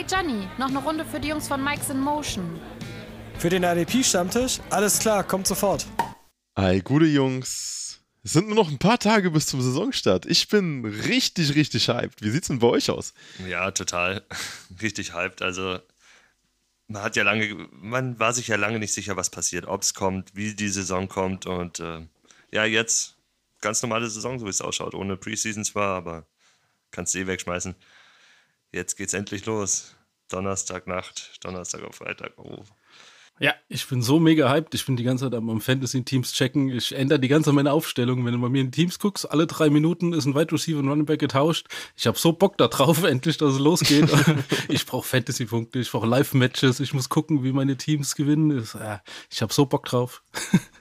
Hey Johnny, noch eine Runde für die Jungs von Mike's in Motion. Für den ADP-Stammtisch? Alles klar, kommt sofort. Hi, gute Jungs. Es sind nur noch ein paar Tage bis zum Saisonstart. Ich bin richtig, richtig hyped. Wie sieht's denn bei euch aus? Ja, total. Richtig hyped. Also, man hat ja lange, man war sich ja lange nicht sicher, was passiert, ob es kommt, wie die Saison kommt. Und äh, ja, jetzt ganz normale Saison, so wie es ausschaut. Ohne Preseason zwar, aber kannst du eh wegschmeißen. Jetzt geht's endlich los. Donnerstagnacht, Donnerstag auf Freitag. Oh, ja, ich bin so mega hyped. Ich bin die ganze Zeit am Fantasy-Teams checken. Ich ändere die ganze Zeit meine Aufstellung. Wenn du bei mir in Teams guckst, alle drei Minuten ist ein Wide Receiver und Running Back getauscht. Ich habe so Bock da drauf, endlich, dass es losgeht. ich brauche Fantasy-Punkte, ich brauche Live-Matches. Ich muss gucken, wie meine Teams gewinnen. Ich habe so Bock drauf.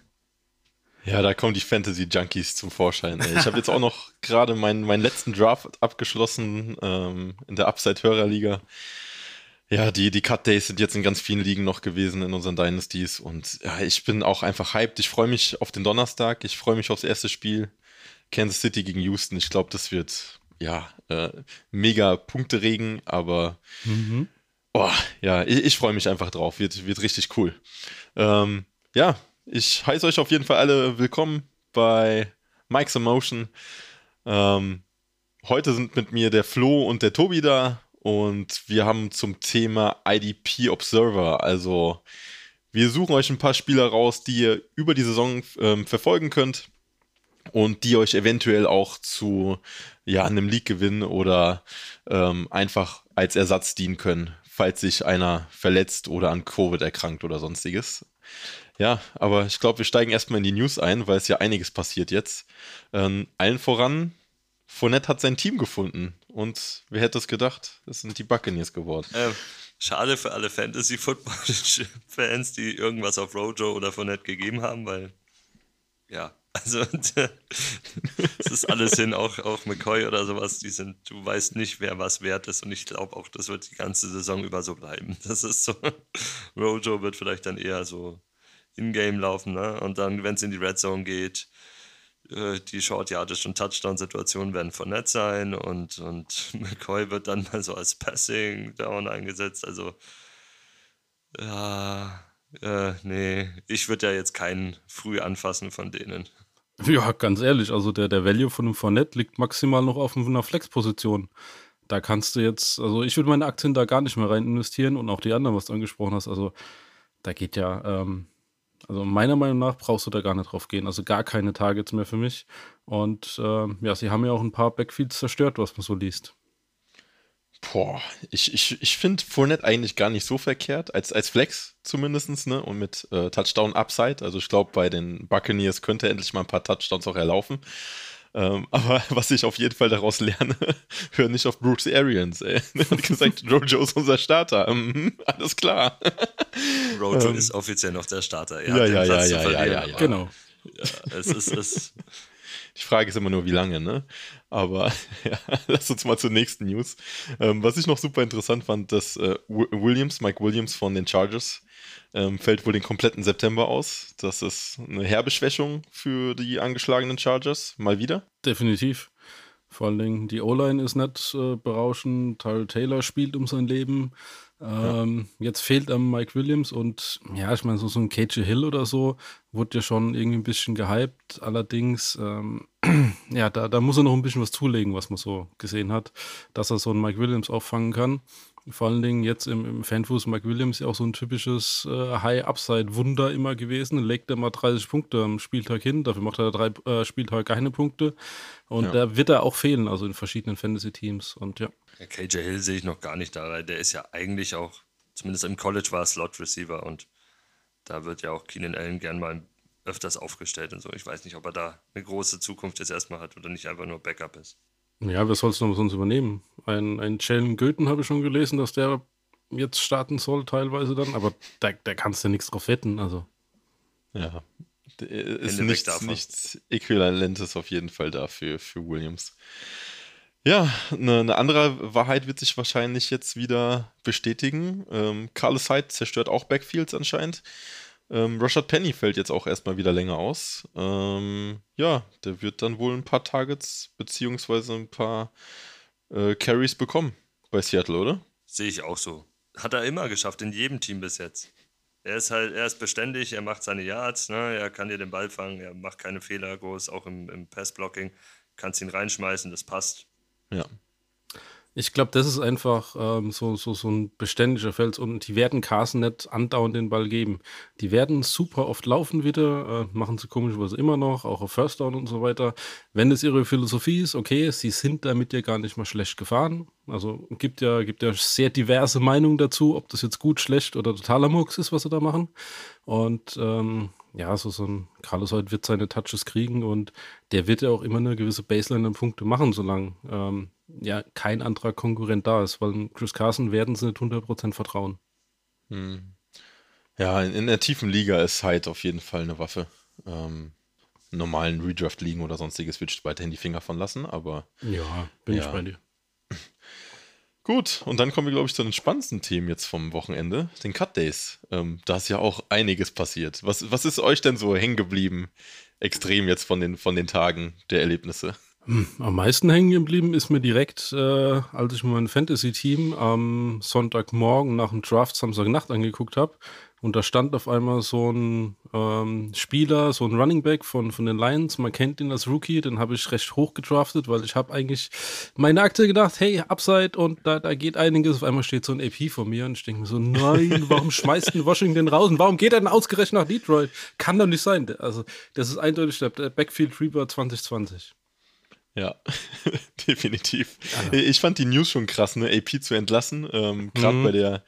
Ja, da kommen die Fantasy-Junkies zum Vorschein. Ey. Ich habe jetzt auch noch gerade meinen, meinen letzten Draft abgeschlossen ähm, in der Upside-Hörerliga. Ja, die, die Cut Days sind jetzt in ganz vielen Ligen noch gewesen in unseren Dynasties und ja, ich bin auch einfach hyped. Ich freue mich auf den Donnerstag, ich freue mich aufs erste Spiel. Kansas City gegen Houston. Ich glaube, das wird ja äh, mega Punkte-Regen, aber mhm. oh, ja, ich, ich freue mich einfach drauf. Wird, wird richtig cool. Ähm, ja, ich heiße euch auf jeden Fall alle willkommen bei Mike's Emotion. Ähm, heute sind mit mir der Flo und der Tobi da und wir haben zum Thema IDP Observer, also wir suchen euch ein paar Spieler raus, die ihr über die Saison ähm, verfolgen könnt und die euch eventuell auch zu ja, einem League-Gewinn oder ähm, einfach als Ersatz dienen können, falls sich einer verletzt oder an Covid erkrankt oder sonstiges. Ja, aber ich glaube, wir steigen erstmal in die News ein, weil es ja einiges passiert jetzt. Ähm, allen voran Fournette hat sein Team gefunden. Und wer hätte es gedacht? Das sind die Buccaneers geworden. Ähm, schade für alle Fantasy-Football-Fans, die irgendwas auf Rojo oder Fournette gegeben haben, weil, ja, also es ist alles hin, auch, auch McCoy oder sowas, die sind, du weißt nicht, wer was wert ist und ich glaube auch, das wird die ganze Saison über so bleiben. Das ist so, Rojo wird vielleicht dann eher so in-game laufen, ne? Und dann, wenn es in die Red Zone geht, äh, die Short Yardage und Touchdown-Situationen werden von nett sein und, und McCoy wird dann mal so als Passing Down eingesetzt. Also, ja, äh, nee, ich würde ja jetzt keinen früh anfassen von denen. Ja, ganz ehrlich, also der, der Value von einem Fournette liegt maximal noch auf einer Flex-Position. Da kannst du jetzt, also ich würde meine Aktien da gar nicht mehr rein investieren und auch die anderen, was du angesprochen hast. Also da geht ja, ähm, also meiner Meinung nach brauchst du da gar nicht drauf gehen. Also gar keine Targets mehr für mich. Und äh, ja, sie haben ja auch ein paar Backfields zerstört, was man so liest. Boah, ich, ich, ich finde Fournette eigentlich gar nicht so verkehrt, als, als Flex zumindest, ne? Und mit äh, Touchdown Upside. Also ich glaube, bei den Buccaneers könnte endlich mal ein paar Touchdowns auch erlaufen. Ähm, aber was ich auf jeden Fall daraus lerne, hör nicht auf Bruce Arians, ey. Er hat gesagt, Rojo ist unser Starter. Ähm, alles klar. Rojo ähm, ist offiziell noch der Starter. Ja, ja, ja, ja, ja, ja, ja, Genau. Ja, es ist, es Die Frage ist immer nur, wie lange, ne? Aber ja, lass uns mal zur nächsten News. Ähm, was ich noch super interessant fand, dass äh, Williams, Mike Williams von den Chargers, ähm, fällt wohl den kompletten September aus. Das ist eine herbe Schwächung für die angeschlagenen Chargers. Mal wieder. Definitiv. Vor allen Dingen, die O-Line ist nicht äh, berauschend. Tyler Taylor spielt um sein Leben. Ähm, ja. Jetzt fehlt am Mike Williams und ja, ich meine, so, so ein KJ Hill oder so wurde ja schon irgendwie ein bisschen gehypt. Allerdings, ähm, ja, da, da muss er noch ein bisschen was zulegen, was man so gesehen hat, dass er so einen Mike Williams auffangen kann. Vor allen Dingen jetzt im, im Fanfuß Mike Williams ja auch so ein typisches äh, High-Upside-Wunder immer gewesen. Legt er mal 30 Punkte am Spieltag hin, dafür macht er drei äh, Spieltage keine Punkte. Und ja. da wird er auch fehlen, also in verschiedenen Fantasy-Teams. Und ja. KJ Hill sehe ich noch gar nicht da, weil der ist ja eigentlich auch, zumindest im College war er Slot-Receiver und da wird ja auch Keenan Allen gern mal öfters aufgestellt und so. Ich weiß nicht, ob er da eine große Zukunft jetzt erstmal hat oder nicht einfach nur Backup ist. Ja, wer soll es noch sonst übernehmen? Ein, ein Jalen Goethen habe ich schon gelesen, dass der jetzt starten soll, teilweise dann, aber da, da kannst du nichts drauf wetten, also. Ja, ist nichts, nichts Äquivalentes auf jeden Fall dafür für Williams. Ja, eine, eine, andere Wahrheit wird sich wahrscheinlich jetzt wieder bestätigen. Ähm, Carlos Hyde zerstört auch Backfields anscheinend. Ähm, Rashad Penny fällt jetzt auch erstmal wieder länger aus. Ähm, ja, der wird dann wohl ein paar Targets beziehungsweise ein paar äh, Carries bekommen bei Seattle, oder? Sehe ich auch so. Hat er immer geschafft, in jedem Team bis jetzt. Er ist halt, er ist beständig, er macht seine Yards, ne? er kann dir den Ball fangen, er macht keine Fehler groß, auch im, im Passblocking. Kannst ihn reinschmeißen, das passt. Ja. Ich glaube, das ist einfach ähm, so, so, so ein beständiger Fels und die werden Carson nicht andauernd den Ball geben. Die werden super oft laufen wieder, äh, machen sie komischerweise immer noch, auch auf First Down und so weiter. Wenn es ihre Philosophie ist, okay, sie sind damit ja gar nicht mal schlecht gefahren. Also gibt ja, gibt ja sehr diverse Meinungen dazu, ob das jetzt gut, schlecht oder totaler Murks ist, was sie da machen. Und ähm, ja, so, so ein Carlos heute wird seine Touches kriegen und der wird ja auch immer eine gewisse Baseline an Punkte machen, solange ähm, ja kein anderer Konkurrent da ist, weil Chris Carson werden sie nicht 100% vertrauen. Hm. Ja, in, in, der tiefen Liga ist Hyde auf jeden Fall eine Waffe. Ähm, normalen Redraft-Ligen oder sonstiges wird weiterhin die Finger von lassen, aber. Ja, bin ja. ich bei dir. Gut, und dann kommen wir, glaube ich, zu den spannendsten Themen jetzt vom Wochenende, den Cut Days. Ähm, da ist ja auch einiges passiert. Was, was ist euch denn so hängen geblieben, extrem jetzt von den, von den Tagen der Erlebnisse? Hm, am meisten hängen geblieben ist mir direkt, äh, als ich mein Fantasy-Team am Sonntagmorgen nach dem Draft Samstagnacht angeguckt habe. Und da stand auf einmal so ein ähm, Spieler, so ein Running Back von, von den Lions. Man kennt ihn als Rookie, den habe ich recht hoch gedraftet, weil ich habe eigentlich meine Akte gedacht, hey, Upside und da, da geht einiges. Auf einmal steht so ein AP vor mir und ich denke mir so, nein, warum schmeißt denn Washington raus? Und warum geht er denn ausgerechnet nach Detroit? Kann doch nicht sein. Also, das ist eindeutig der Backfield Reaper 2020. Ja, definitiv. Ja. Ich fand die News schon krass, ne? AP zu entlassen. Ähm, Gerade mhm. bei der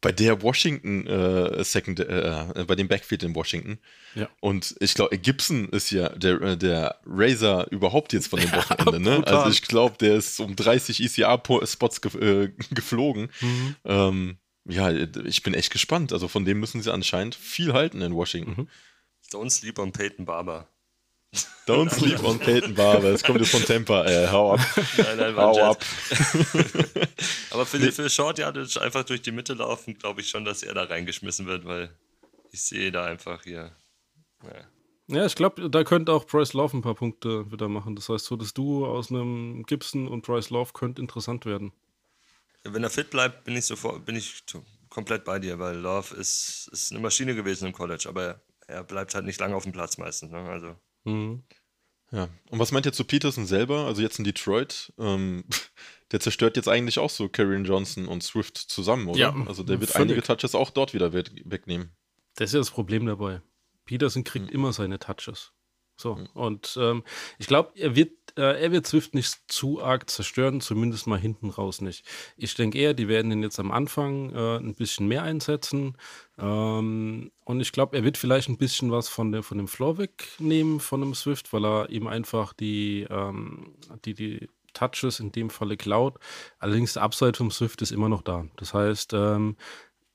bei der Washington äh, Second, äh, bei dem Backfield in Washington. Ja. Und ich glaube, Gibson ist ja der, äh, der Razor überhaupt jetzt von dem Wochenende. Ja, ne? Also ich glaube, der ist um 30 ECR-Spots ge äh, geflogen. Mhm. Ähm, ja, ich bin echt gespannt. Also von dem müssen sie anscheinend viel halten in Washington. Mhm. Don't sleep on Peyton Barber. Don't sleep on Peyton Barber. Das kommt jetzt von Temper. Äh, hau ab. Nein, nein, hau ab. Aber für, nee. für Short, ja, einfach durch die Mitte laufen, glaube ich schon, dass er da reingeschmissen wird, weil ich sehe da einfach hier. Ja. Ja, ich glaube, da könnte auch Bryce Love ein paar Punkte wieder machen. Das heißt, so das Duo aus einem Gibson und Bryce Love könnte interessant werden. Wenn er fit bleibt, bin ich sofort, bin ich komplett bei dir, weil Love ist, ist eine Maschine gewesen im College, aber er bleibt halt nicht lange auf dem Platz meistens. Ne? Also Mhm. Ja. Und was meint ihr zu Peterson selber? Also jetzt in Detroit, ähm, der zerstört jetzt eigentlich auch so Karrion Johnson und Swift zusammen, oder? Ja, also der wird völlig. einige Touches auch dort wieder wegnehmen. Das ist ja das Problem dabei. Peterson kriegt mhm. immer seine Touches. So, mhm. und ähm, ich glaube, er wird, äh, er wird Swift nicht zu arg zerstören, zumindest mal hinten raus nicht. Ich denke eher, die werden ihn jetzt am Anfang äh, ein bisschen mehr einsetzen. Ähm, und ich glaube, er wird vielleicht ein bisschen was von, der, von dem Floor wegnehmen, von dem Swift, weil er ihm einfach die, ähm, die, die Touches in dem Falle klaut. Allerdings der Upside vom Swift ist immer noch da. Das heißt, ähm,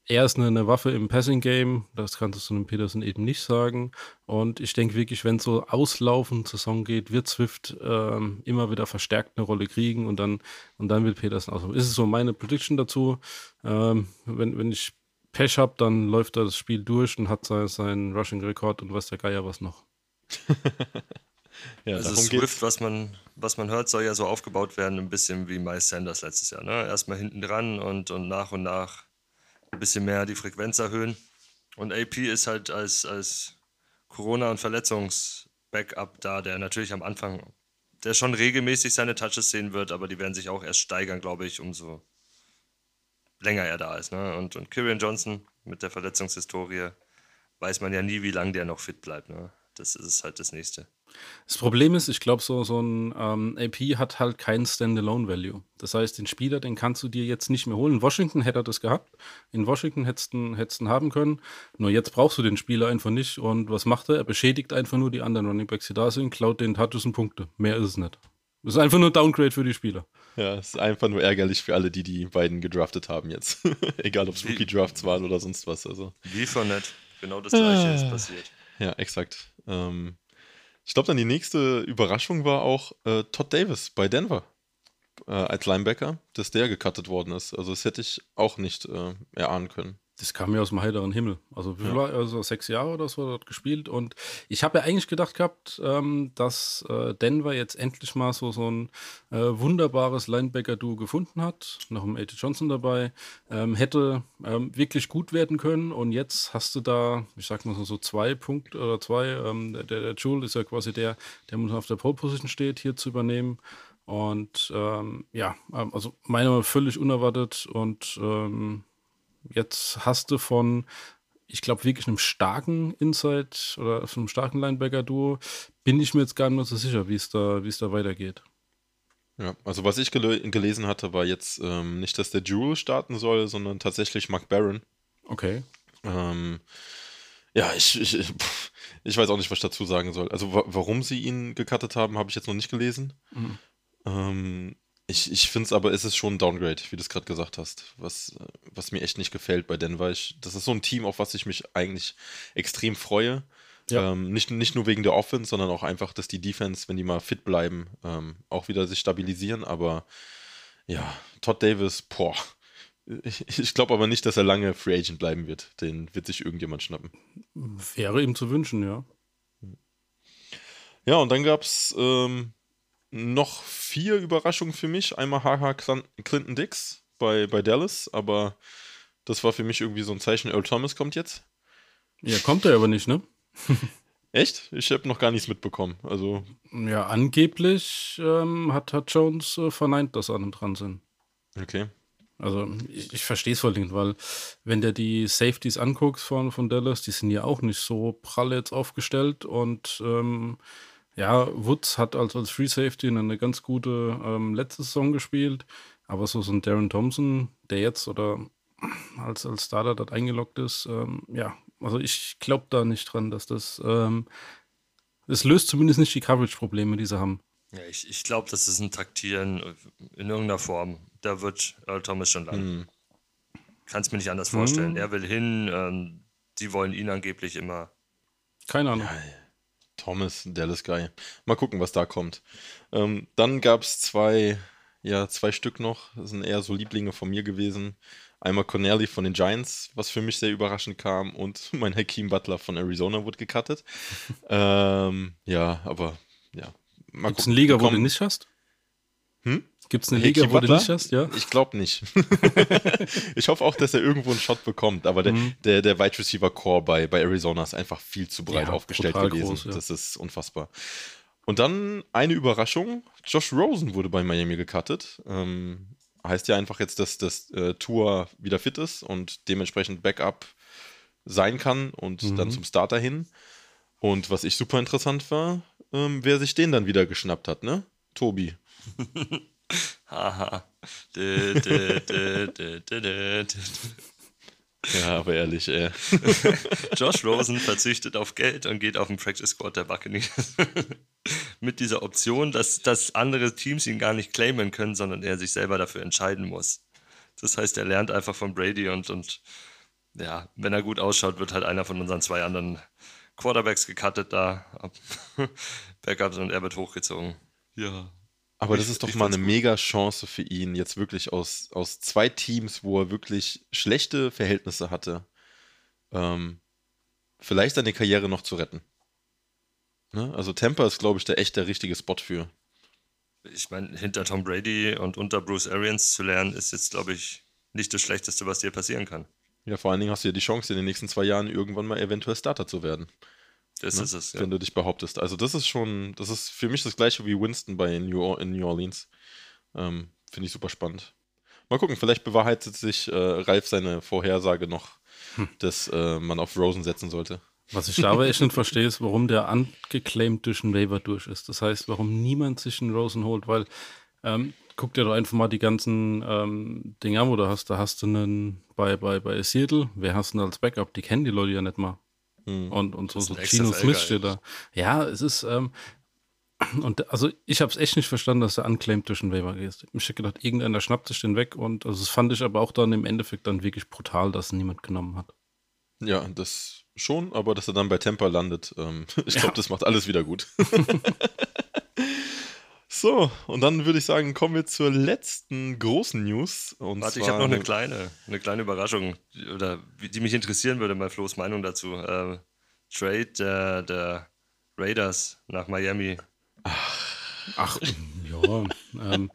er ist eine, eine, Waffe im Passing-Game, das kannst du zu einem Peterson eben nicht sagen. Und ich denke wirklich, wenn es so auslaufend Saison geht, wird Swift ähm, immer wieder verstärkt eine Rolle kriegen und dann, und dann wird Peterson auslaufen. Ist es so meine Prediction dazu. Ähm, wenn, wenn ich Pech habe, dann läuft er das Spiel durch und hat sein, seinen Rushing-Rekord und weiß der Geier was noch. ja, also Swift, was man, was man hört, soll ja so aufgebaut werden, ein bisschen wie Miles Sanders letztes Jahr. Ne? Erstmal hinten dran und, und nach und nach ein bisschen mehr die Frequenz erhöhen. Und AP ist halt als, als Corona- und Verletzungs-Backup da, der natürlich am Anfang, der schon regelmäßig seine Touches sehen wird, aber die werden sich auch erst steigern, glaube ich, umso länger er da ist. Ne? Und, und Kyrian Johnson mit der Verletzungshistorie weiß man ja nie, wie lange der noch fit bleibt. Ne? Das ist halt das Nächste. Das Problem ist, ich glaube, so, so ein ähm, AP hat halt keinen Standalone-Value. Das heißt, den Spieler, den kannst du dir jetzt nicht mehr holen. In Washington hätte er das gehabt. In Washington hättest du ihn haben können. Nur jetzt brauchst du den Spieler einfach nicht. Und was macht er? Er beschädigt einfach nur die anderen Running Backs, die da sind, klaut den Touches und Punkte. Mehr ist es nicht. Das ist einfach nur Downgrade für die Spieler. Ja, es ist einfach nur ärgerlich für alle, die die beiden gedraftet haben jetzt. Egal, ob es Rookie-Drafts waren oder sonst was. Also. Wie von nett. Genau das gleiche ah. ist passiert. Ja, exakt. Ähm, ich glaube, dann die nächste Überraschung war auch äh, Todd Davis bei Denver äh, als Linebacker, dass der gecuttet worden ist. Also das hätte ich auch nicht äh, erahnen können. Das kam mir aus dem heiteren Himmel. Also, wie war, also sechs Jahre oder so dort gespielt. Und ich habe ja eigentlich gedacht gehabt, ähm, dass äh, Denver jetzt endlich mal so, so ein äh, wunderbares Linebacker-Duo gefunden hat. Noch ein A.J. Johnson dabei. Ähm, hätte ähm, wirklich gut werden können. Und jetzt hast du da, ich sag mal so, so zwei Punkte oder zwei. Ähm, der, der Jewel ist ja quasi der, der muss auf der Pole-Position steht, hier zu übernehmen. Und ähm, ja, ähm, also meiner völlig unerwartet und Jetzt hast du von, ich glaube, wirklich einem starken Inside oder von einem starken Linebacker-Duo, bin ich mir jetzt gar nicht mehr so sicher, wie es da, wie es da weitergeht. Ja, also was ich gel gelesen hatte, war jetzt ähm, nicht, dass der Jewel starten soll, sondern tatsächlich Mark Barron. Okay. Ähm, ja, ich, ich, ich weiß auch nicht, was ich dazu sagen soll. Also warum sie ihn gecuttet haben, habe ich jetzt noch nicht gelesen. Mhm. Ähm, ich, ich finde es aber, es ist schon ein Downgrade, wie du es gerade gesagt hast, was, was mir echt nicht gefällt bei Denver. Ich, das ist so ein Team, auf was ich mich eigentlich extrem freue. Ja. Ähm, nicht, nicht nur wegen der Offense, sondern auch einfach, dass die Defense, wenn die mal fit bleiben, ähm, auch wieder sich stabilisieren. Aber ja, Todd Davis, boah. Ich, ich glaube aber nicht, dass er lange Free Agent bleiben wird. Den wird sich irgendjemand schnappen. Wäre ihm zu wünschen, ja. Ja, und dann gab es ähm, noch vier Überraschungen für mich. Einmal HH Clinton Dix bei, bei Dallas, aber das war für mich irgendwie so ein Zeichen, Earl Thomas kommt jetzt. Ja, kommt er aber nicht, ne? Echt? Ich habe noch gar nichts mitbekommen. Also. Ja, angeblich ähm, hat, hat Jones äh, verneint, dass alle dran sind. Okay. Also ich, ich verstehe es voll nicht, weil wenn du die Safeties anguckst von, von Dallas, die sind ja auch nicht so prall jetzt aufgestellt und ähm, ja, Woods hat als, als Free Safety eine ganz gute ähm, letzte Saison gespielt, aber so, so ein Darren Thompson, der jetzt oder als, als Starter dort eingeloggt ist, ähm, ja, also ich glaube da nicht dran, dass das, ähm, das löst zumindest nicht die Coverage-Probleme, die sie haben. Ja, ich, ich glaube, das ist ein Taktieren in irgendeiner Form. Da wird Earl Thomas schon landen. Hm. Kann es mir nicht anders vorstellen. Hm. Er will hin, ähm, die wollen ihn angeblich immer. Keine Ahnung. Ja, Thomas, Dallas Guy. Mal gucken, was da kommt. Ähm, dann gab es zwei, ja, zwei Stück noch. Das sind eher so Lieblinge von mir gewesen. Einmal Connelly von den Giants, was für mich sehr überraschend kam, und mein Hakeem Butler von Arizona wurde gecuttet. ähm, ja, aber ja. Gibt es eine Liga, wo du nicht hast? Hm? Gibt es eine Liga, wo du nicht hast? Ja? Ich glaube nicht. ich hoffe auch, dass er irgendwo einen Shot bekommt, aber mhm. der, der, der Wide Receiver Core bei, bei Arizona ist einfach viel zu breit ja, aufgestellt gewesen. Groß, ja. Das ist unfassbar. Und dann eine Überraschung: Josh Rosen wurde bei Miami gecuttet. Ähm, heißt ja einfach jetzt, dass das äh, Tour wieder fit ist und dementsprechend Backup sein kann und mhm. dann zum Starter hin. Und was ich super interessant war, ähm, wer sich den dann wieder geschnappt hat, ne? Tobi. Haha. ja, aber ehrlich, ey. Josh Rosen verzichtet auf Geld und geht auf den Practice Squad der Buccaneers. Mit dieser Option, dass, dass andere Teams ihn gar nicht claimen können, sondern er sich selber dafür entscheiden muss. Das heißt, er lernt einfach von Brady und, und ja, wenn er gut ausschaut, wird halt einer von unseren zwei anderen Quarterbacks gecuttet da. Backups und er wird hochgezogen. Ja, aber das ist doch mal eine gut. mega Chance für ihn, jetzt wirklich aus, aus zwei Teams, wo er wirklich schlechte Verhältnisse hatte, ähm, vielleicht seine Karriere noch zu retten. Ne? Also Tampa ist, glaube ich, der echt der richtige Spot für. Ich meine, hinter Tom Brady und unter Bruce Arians zu lernen, ist jetzt, glaube ich, nicht das Schlechteste, was dir passieren kann. Ja, vor allen Dingen hast du ja die Chance, in den nächsten zwei Jahren irgendwann mal eventuell Starter zu werden. Das ne? ist es, ja. Wenn du dich behauptest. Also, das ist schon, das ist für mich das gleiche wie Winston bei New, in New Orleans. Ähm, Finde ich super spannend. Mal gucken, vielleicht bewahrheitet sich äh, Ralf seine Vorhersage noch, hm. dass äh, man auf Rosen setzen sollte. Was ich da aber echt nicht verstehe, ist, warum der angeclaimed durch den Waiver durch ist. Das heißt, warum niemand sich einen Rosen holt, weil ähm, guck dir doch einfach mal die ganzen ähm, Dinge an, wo du hast. Da hast du einen bei, bei, bei Seattle, wer hast du denn als Backup? Die kennen die Leute ja nicht mal. Mhm. Und, und so, so Gino Smith steht da. Ja, es ist, ähm, und also ich habe es echt nicht verstanden, dass der unclaimed durch den Waiver geht. Ich hätte gedacht, irgendeiner schnappt sich den weg und also das fand ich aber auch dann im Endeffekt dann wirklich brutal, dass niemand genommen hat. Ja, das schon, aber dass er dann bei Temper landet, ähm, ich glaube, ja. das macht alles wieder gut. so, und dann würde ich sagen, kommen wir zur letzten großen News. Und Warte, ich habe noch eine kleine, eine kleine Überraschung, die- oder die mich interessieren würde, mal Flo's Meinung dazu. Äh, Trade der, der Raiders nach Miami. Ach, ja. Ähm,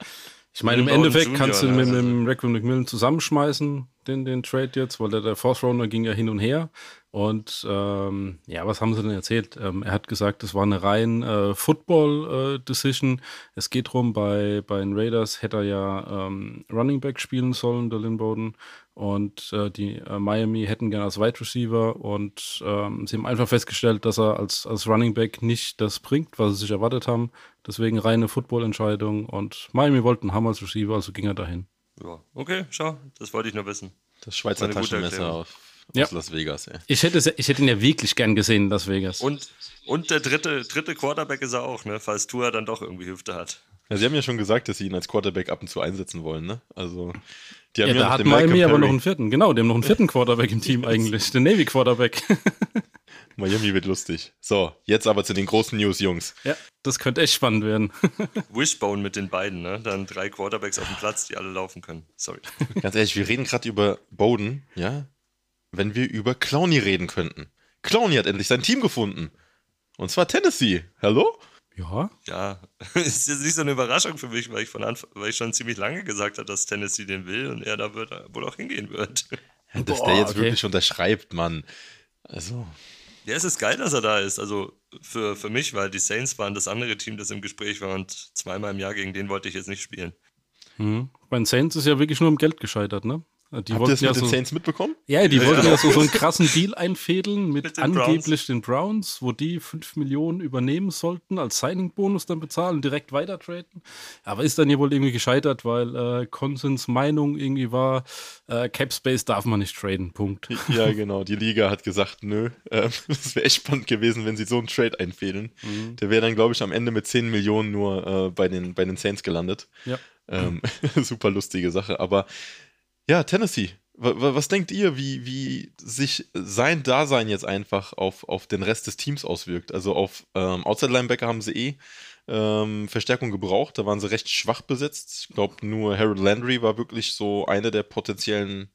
ich meine, im Endeffekt Jr., kannst du ne? mit, mit Also- dem Raquan McMillan zusammenschmeißen, den, den Trade jetzt, weil der, der Fourth Rounder ging ja hin und her. Und ähm, ja, was haben sie denn erzählt? Ähm, er hat gesagt, es war eine rein äh, Football-Decision. es geht darum, bei, bei den Raiders hätte er ja ähm, Running Back spielen sollen, der Lynn Bowden. Und äh, die äh, Miami hätten gerne als Wide Receiver und ähm, sie haben einfach festgestellt, dass er als, als Running Back nicht das bringt, was sie sich erwartet haben. Deswegen reine Football-Entscheidung und Miami wollten haben als Receiver, also ging er dahin. Ja, okay, schau, das wollte ich nur wissen. Das Schweizer Taschenmesser auf, Ja. aus Las Vegas, ey. Ich hätte, ich hätte ihn ja wirklich gern gesehen in Las Vegas. Und, und der dritte, dritte Quarterback ist er auch, ne? falls Tua dann doch irgendwie Hüfte hat. Ja, sie haben ja schon gesagt, dass sie ihn als Quarterback ab und zu einsetzen wollen, ne? Also, die haben ja, ja, da noch hat Miami aber Perry. noch einen vierten. Genau, die haben noch einen vierten Quarterback im Team eigentlich. Den Navy Quarterback. Miami wird lustig. So, jetzt aber zu den großen News, Jungs. ja, das könnte echt spannend werden. Wishbone mit den beiden, ne? Dann drei Quarterbacks auf dem Platz, die alle laufen können. Sorry. Ganz ehrlich, wir reden gerade über Bowden, ja? Wenn wir über Clowney reden könnten. Clowney hat endlich sein Team gefunden. Und zwar Tennessee. Hallo? Ja, Ja, ist jetzt nicht so eine Überraschung für mich, weil ich von Anfang, weil ich schon ziemlich lange gesagt habe, dass Tennessee den will und er da wird, wohl auch hingehen wird. Ja, dass Boah, der jetzt okay. wirklich unterschreibt, Mann. Also, Ja, es ist geil, dass er da ist. Also für, für mich, weil die Saints waren das andere Team, das im Gespräch war und zweimal im Jahr gegen den wollte ich jetzt nicht spielen. mhm. bei den Saints ist ja wirklich nur um Geld gescheitert, ne? Die habt ihr das ja mit den so, Saints mitbekommen? ja, die wollten ja so, so einen krassen Deal einfädeln mit, Mit den angeblich den Browns, wo die 5 Millionen übernehmen sollten, als Signing-Bonus dann bezahlen und direkt weiter traden. Aber ist dann ja wohl irgendwie gescheitert, weil äh, Konsens Meinung irgendwie war, äh, Cap Space darf man nicht traden, Punkt. Ja, genau. Die Liga hat gesagt, nö. Ähm, Es wäre echt spannend gewesen, wenn sie so einen Trade einfädeln. Mhm. Der wäre dann, glaube ich, am Ende mit 10 Millionen nur äh, bei, den, bei den Saints gelandet. Ja. Ähm, super lustige Sache. Aber ja, Tennessee. wa- wa- Was denkt ihr, wie, wie sich sein Dasein jetzt einfach auf, auf den Rest des Teams auswirkt? Also auf ähm, Outside Linebacker haben sie eh ähm, Verstärkung gebraucht. Da waren sie recht schwach besetzt. Ich glaube, nur Harold Landry war wirklich so einer der potenziellen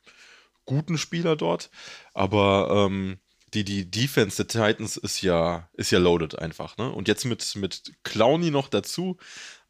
guten Spieler dort. Aber ähm, die, die Defense der Titans ist ja, ist ja loaded einfach. Ne? Und jetzt mit, mit Clowney noch dazu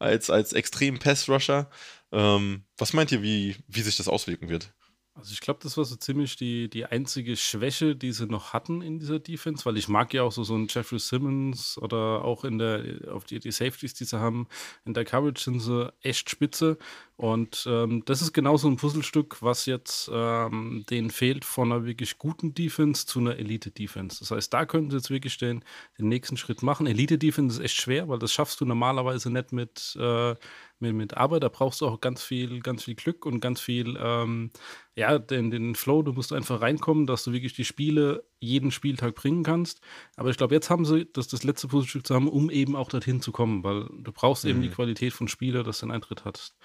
als, als extremen Pass-Rusher. Ähm, was meint ihr, wie, wie sich das auswirken wird? Also ich glaube, das war so ziemlich die, die einzige Schwäche, die sie noch hatten in dieser Defense, weil ich mag ja auch so, so einen Jeffrey Simmons oder auch in der, auf die, die Safeties, die sie haben, in der Coverage sind sie echt spitze. Und ähm, das ist genau so ein Puzzlestück, was jetzt ähm, denen fehlt von einer wirklich guten Defense zu einer Elite-Defense. Das heißt, da können sie jetzt wirklich den, den nächsten Schritt machen. Elite-Defense ist echt schwer, weil das schaffst du normalerweise nicht mit, äh, mit, mit Arbeit. Da brauchst du auch ganz viel, ganz viel Glück und ganz viel, ähm, ja, den, den Flow. Du musst einfach reinkommen, dass du wirklich die Spiele jeden Spieltag bringen kannst. Aber ich glaube, jetzt haben sie das, das letzte Puzzlestück zusammen, um eben auch dorthin zu kommen, weil du brauchst eben die Qualität von Spieler, dass du einen Eintritt hast.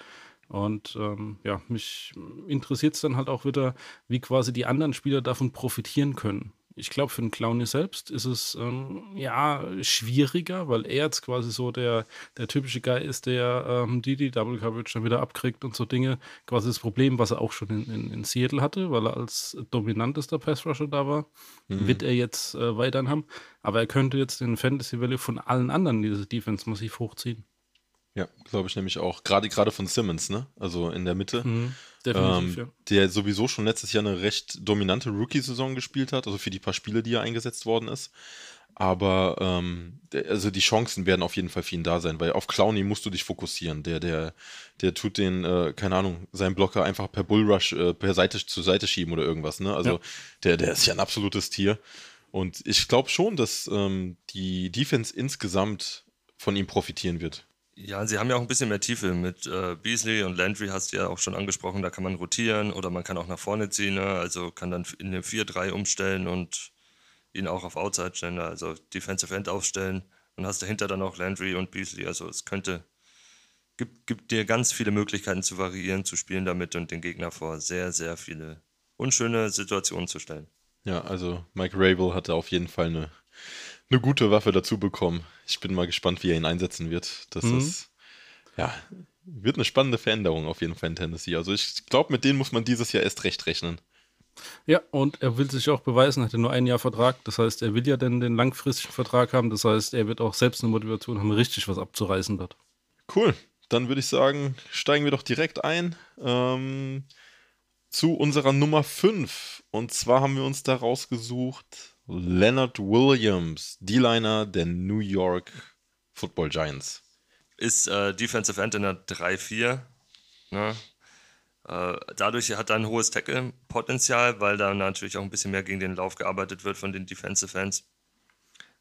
Und ähm, ja, mich interessiert es dann halt auch wieder, wie quasi die anderen Spieler davon profitieren können. Ich glaube, für den Clowny selbst ist es ähm, ja schwieriger, weil er jetzt quasi so der, der typische Guy ist, der ähm, die, die Double Coverage dann wieder abkriegt und so Dinge. Quasi das Problem, was er auch schon in, in, in Seattle hatte, weil er als dominantester Pass Rusher da war, wird er jetzt äh, weiterhin haben. Aber er könnte jetzt den Fantasy Value von allen anderen diese Defense massiv hochziehen. Ja, glaube ich nämlich auch. Gerade gerade von Simmons, ne? Also in der Mitte. Definitiv, ähm, ja. Der sowieso schon letztes Jahr eine recht dominante Rookie-Saison gespielt hat, also für die paar Spiele, die er eingesetzt worden ist. Aber ähm, also die Chancen werden auf jeden Fall für ihn da sein, weil auf Clowney musst du dich fokussieren. Der, der, der tut den, äh, keine Ahnung, seinen Blocker einfach per Bullrush äh, per Seite zur Seite schieben oder irgendwas. Ne? Also Ja. der, der ist ja ein absolutes Tier. Und ich glaube schon, dass ähm, die Defense insgesamt von ihm profitieren wird. Ja, sie haben ja auch ein bisschen mehr Tiefe. Mit äh, Beasley und Landry hast du ja auch schon angesprochen, da kann man rotieren oder man kann auch nach vorne ziehen, ne? also kann dann in eine 4-3 umstellen und ihn auch auf Outside stellen, also Defensive End aufstellen und hast dahinter dann auch Landry und Beasley. Also es könnte, gibt, gibt dir ganz viele Möglichkeiten zu variieren, zu spielen damit und den Gegner vor sehr, sehr viele unschöne Situationen zu stellen. Ja, also Mike Rabel hatte auf jeden Fall eine, eine gute Waffe dazu bekommen. Ich bin mal gespannt, wie er ihn einsetzen wird. Das Mhm. ist Ja, wird eine spannende Veränderung auf jeden Fall in Tennessee. Also ich glaube, mit denen muss man dieses Jahr erst recht rechnen. Ja, und er will sich auch beweisen, hat er nur ein Jahr Vertrag. Das heißt, er will ja dann den langfristigen Vertrag haben. Das heißt, er wird auch selbst eine Motivation haben, richtig was abzureißen dort. Cool. Dann würde ich sagen, steigen wir doch direkt ein ähm, zu unserer Nummer 5. Und zwar haben wir uns da rausgesucht Leonard Williams, D-Liner der New York Football Giants. Ist äh, Defensive End in der 3-4. Ne? Äh, dadurch hat er ein hohes Tackle-Potenzial, weil da natürlich auch ein bisschen mehr gegen den Lauf gearbeitet wird von den Defensive Ends,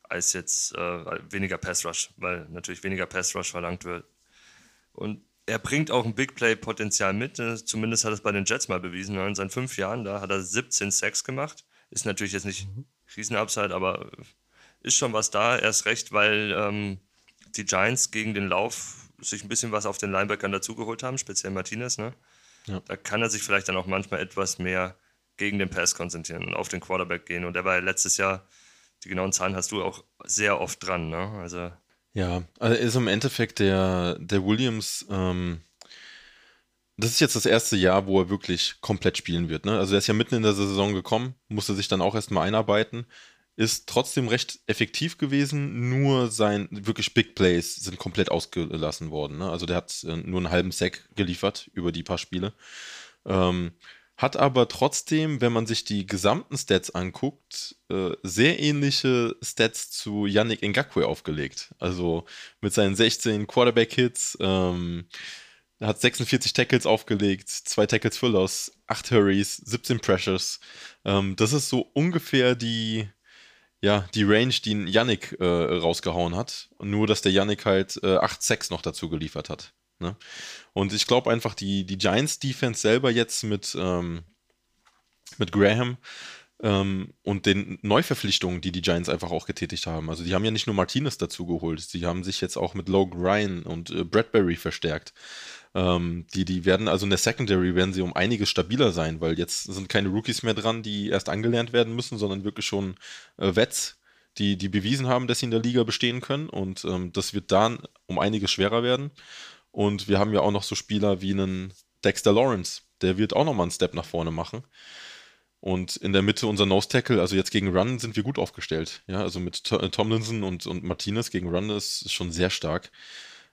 als jetzt äh, weniger Pass Rush, weil natürlich weniger Pass Rush verlangt wird. Und er bringt auch ein Big Play-Potenzial mit, äh, zumindest hat er es bei den Jets mal bewiesen. Ne? In seinen fünf Jahren, da hat er 17 Sacks gemacht. Ist natürlich jetzt nicht mhm. Riesen-Upside, aber ist schon was da, erst recht, weil ähm, die Giants gegen den Lauf sich ein bisschen was auf den Linebackern dazugeholt haben, speziell Martinez, ne? Ja. Da kann er sich vielleicht dann auch manchmal etwas mehr gegen den Pass konzentrieren und auf den Quarterback gehen. Und der war ja letztes Jahr, die genauen Zahlen hast du auch sehr oft dran. Ne? Also ja, also ist im Endeffekt der, der Williams, ähm, das ist jetzt das erste Jahr, wo er wirklich komplett spielen wird. Ne? Also er ist ja mitten in der Saison gekommen, musste sich dann auch erstmal einarbeiten ist trotzdem recht effektiv gewesen, nur sein wirklich Big Plays sind komplett ausgelassen worden. Ne? Also der hat äh, nur einen halben Sack geliefert über die paar Spiele. Ähm, hat aber trotzdem, wenn man sich die gesamten Stats anguckt, äh, sehr ähnliche Stats zu Yannick Ngakwe aufgelegt. Also mit seinen 16 Quarterback-Hits, ähm, hat 46 Tackles aufgelegt, zwei Tackles für Loss, 8 Hurries, 17 Pressures. Ähm, das ist so ungefähr die, ja, die Range, die Yannick äh, rausgehauen hat. Nur, dass der Yannick halt äh, 8-6 noch dazu geliefert hat. Ne? Und ich glaube einfach, die, die Giants-Defense selber jetzt mit, ähm, mit Graham ähm, und den Neuverpflichtungen, die die Giants einfach auch getätigt haben. Also, die haben ja nicht nur Martinez dazu geholt, sie haben sich jetzt auch mit Logan Ryan und äh, Bradbury verstärkt. Ähm, die, die werden also in der Secondary werden sie um einiges stabiler sein, weil jetzt sind keine Rookies mehr dran, die erst angelernt werden müssen, sondern wirklich schon äh, Vets, die, die bewiesen haben, dass sie in der Liga bestehen können. Und ähm, das wird dann um einiges schwerer werden. Und wir haben ja auch noch so Spieler wie einen Dexter Lawrence, der wird auch nochmal einen Step nach vorne machen. Und in der Mitte unser Nose Tackle, also jetzt gegen Run sind wir gut aufgestellt. Ja, also mit Tomlinson und, und Martinez gegen Run ist schon sehr stark.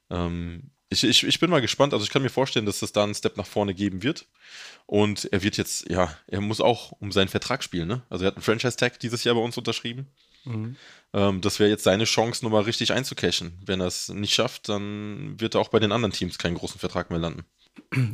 Ähm, ich, ich, ich bin mal gespannt. Also ich kann mir vorstellen, dass es da einen Step nach vorne geben wird. Und er wird jetzt, ja, er muss auch um seinen Vertrag spielen. Ne? Also er hat einen Franchise-Tag dieses Jahr bei uns unterschrieben. Mhm. Ähm, das wäre jetzt seine Chance, nochmal richtig einzucashen. Wenn er es nicht schafft, dann wird er auch bei den anderen Teams keinen großen Vertrag mehr landen.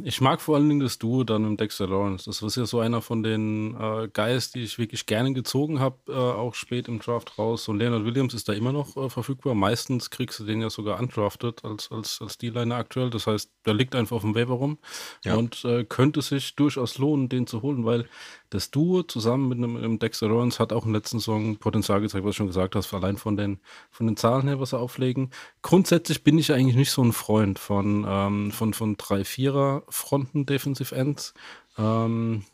Ich mag vor allen Dingen das Duo dann mit Dexter Lawrence. Das ist ja so einer von den äh, Guys, die ich wirklich gerne gezogen habe, äh, auch spät im Draft raus. Und Leonard Williams ist da immer noch äh, verfügbar. Meistens kriegst du den ja sogar undrafted als, als, als D-Liner aktuell. Das heißt, der liegt einfach auf dem Waiver rum ja. und äh, könnte sich durchaus lohnen, den zu holen, weil das Duo zusammen mit einem, Dexter Lawrence hat auch im letzten Song Potenzial gezeigt, was du schon gesagt hast, allein von den, von den Zahlen her, was sie auflegen. Grundsätzlich bin ich eigentlich nicht so ein Freund von, ähm, von, von drei, vierer Fronten Defensive Ends. Ähm,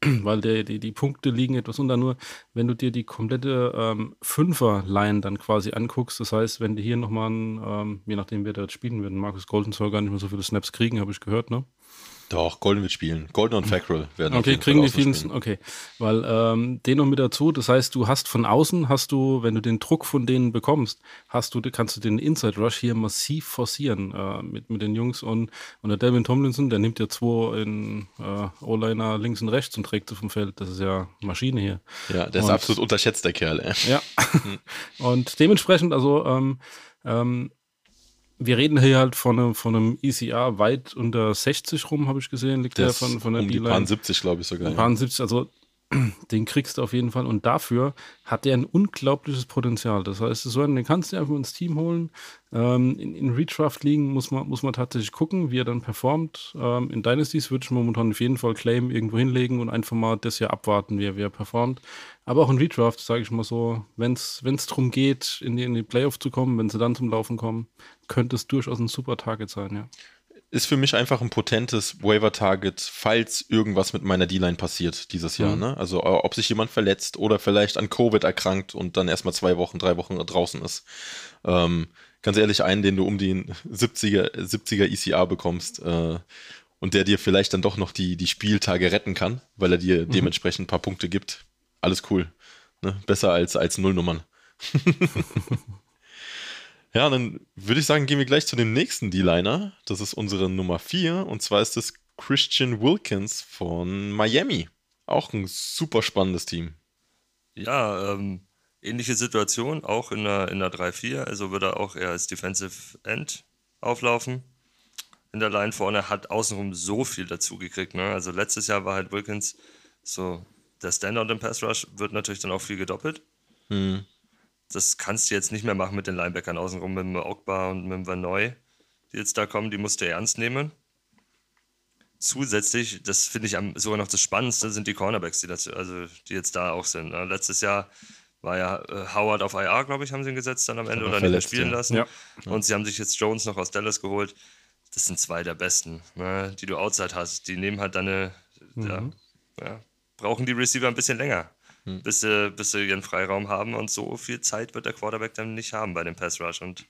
weil der, die, die Punkte liegen etwas unter. Nur wenn du dir die komplette ähm, Fünfer-Line dann quasi anguckst, das heißt, wenn die hier nochmal, ähm, je nachdem, wer da jetzt spielen wird, Markus Golden soll gar nicht mehr so viele Snaps kriegen, habe ich gehört, ne? Doch, Golden wird spielen. Golden und Fackrell werden Okay, kriegen die vielen, okay. Weil ähm, den noch mit dazu, das heißt, du hast von außen, hast du, wenn du den Druck von denen bekommst, hast du, kannst du den Inside Rush hier massiv forcieren äh, mit, mit den Jungs und, und der Devin Tomlinson, der nimmt ja zwei in äh, O-Liner links und rechts und trägt sie vom Feld. Das ist ja Maschine hier. Ja, der und, ist absolut unterschätzt, der Kerl. Ey. Ja. und dementsprechend, also ähm, ähm, wir reden hier halt von einem, von einem ECR weit unter 60 rum, habe ich gesehen, liegt der, der von, von der um D-Line. 70, glaube ich sogar. Ja. 70, also den kriegst du auf jeden Fall. Und dafür hat er ein unglaubliches Potenzial. Das heißt, so den kannst du einfach ins Team holen. Ähm, in, in Redraft liegen muss man, muss man tatsächlich gucken, wie er dann performt. Ähm, in Dynasties würde ich momentan auf jeden Fall Claim irgendwo hinlegen und einfach mal das Jahr abwarten, wie er, wie er performt. Aber auch in Redraft, sage ich mal so, wenn es darum geht, in die, in die Playoff zu kommen, wenn sie dann zum Laufen kommen, könnte es durchaus ein super Target sein, ja ist für mich einfach ein potentes Waiver-Target, falls irgendwas mit meiner D-Line passiert dieses Jahr. Mhm. Ne? Also äh, ob sich jemand verletzt oder vielleicht an Covid erkrankt und dann erstmal zwei Wochen, drei Wochen draußen ist. Ähm, ganz ehrlich einen, den du um den 70er, 70er ECR bekommst äh, und der dir vielleicht dann doch noch die, die Spieltage retten kann, weil er dir mhm. dementsprechend ein paar Punkte gibt. Alles cool. Ne? Besser als, als Nullnummern. ja, dann würde ich sagen, gehen wir gleich zu dem nächsten D-Liner. Das ist unsere Nummer 4 und zwar ist das Christian Wilkins von Miami. Auch ein super spannendes Team. Ja, ähm, ähnliche Situation, auch in der, in der 3-4. Also wird er auch eher als Defensive End auflaufen. In der Line vorne hat außenrum so viel dazu gekriegt. Ne? Also letztes Jahr war halt Wilkins so, der Standout im Pass Rush wird natürlich dann auch viel gedoppelt. Hm. Das kannst du jetzt nicht mehr machen mit den Linebackern außenrum, mit dem Ogba und mit dem Van Neu, die jetzt da kommen, die musst du ernst nehmen. Zusätzlich, das finde ich sogar noch das Spannendste, sind die Cornerbacks, die, dazu, also, die jetzt da auch sind. Ne? Letztes Jahr war ja äh, Howard auf IR, glaube ich, haben sie ihn gesetzt dann am Ende oder verletzt, nicht mehr spielen ja. lassen. Ja. Und sie haben sich jetzt Jones noch aus Dallas geholt. Das sind zwei der besten, ne, die du outside hast. Die nehmen halt deine, mhm. ja, brauchen die Receiver ein bisschen länger, mhm. bis, sie, bis sie ihren Freiraum haben. Und so viel Zeit wird der Quarterback dann nicht haben bei dem Pass Rush. Und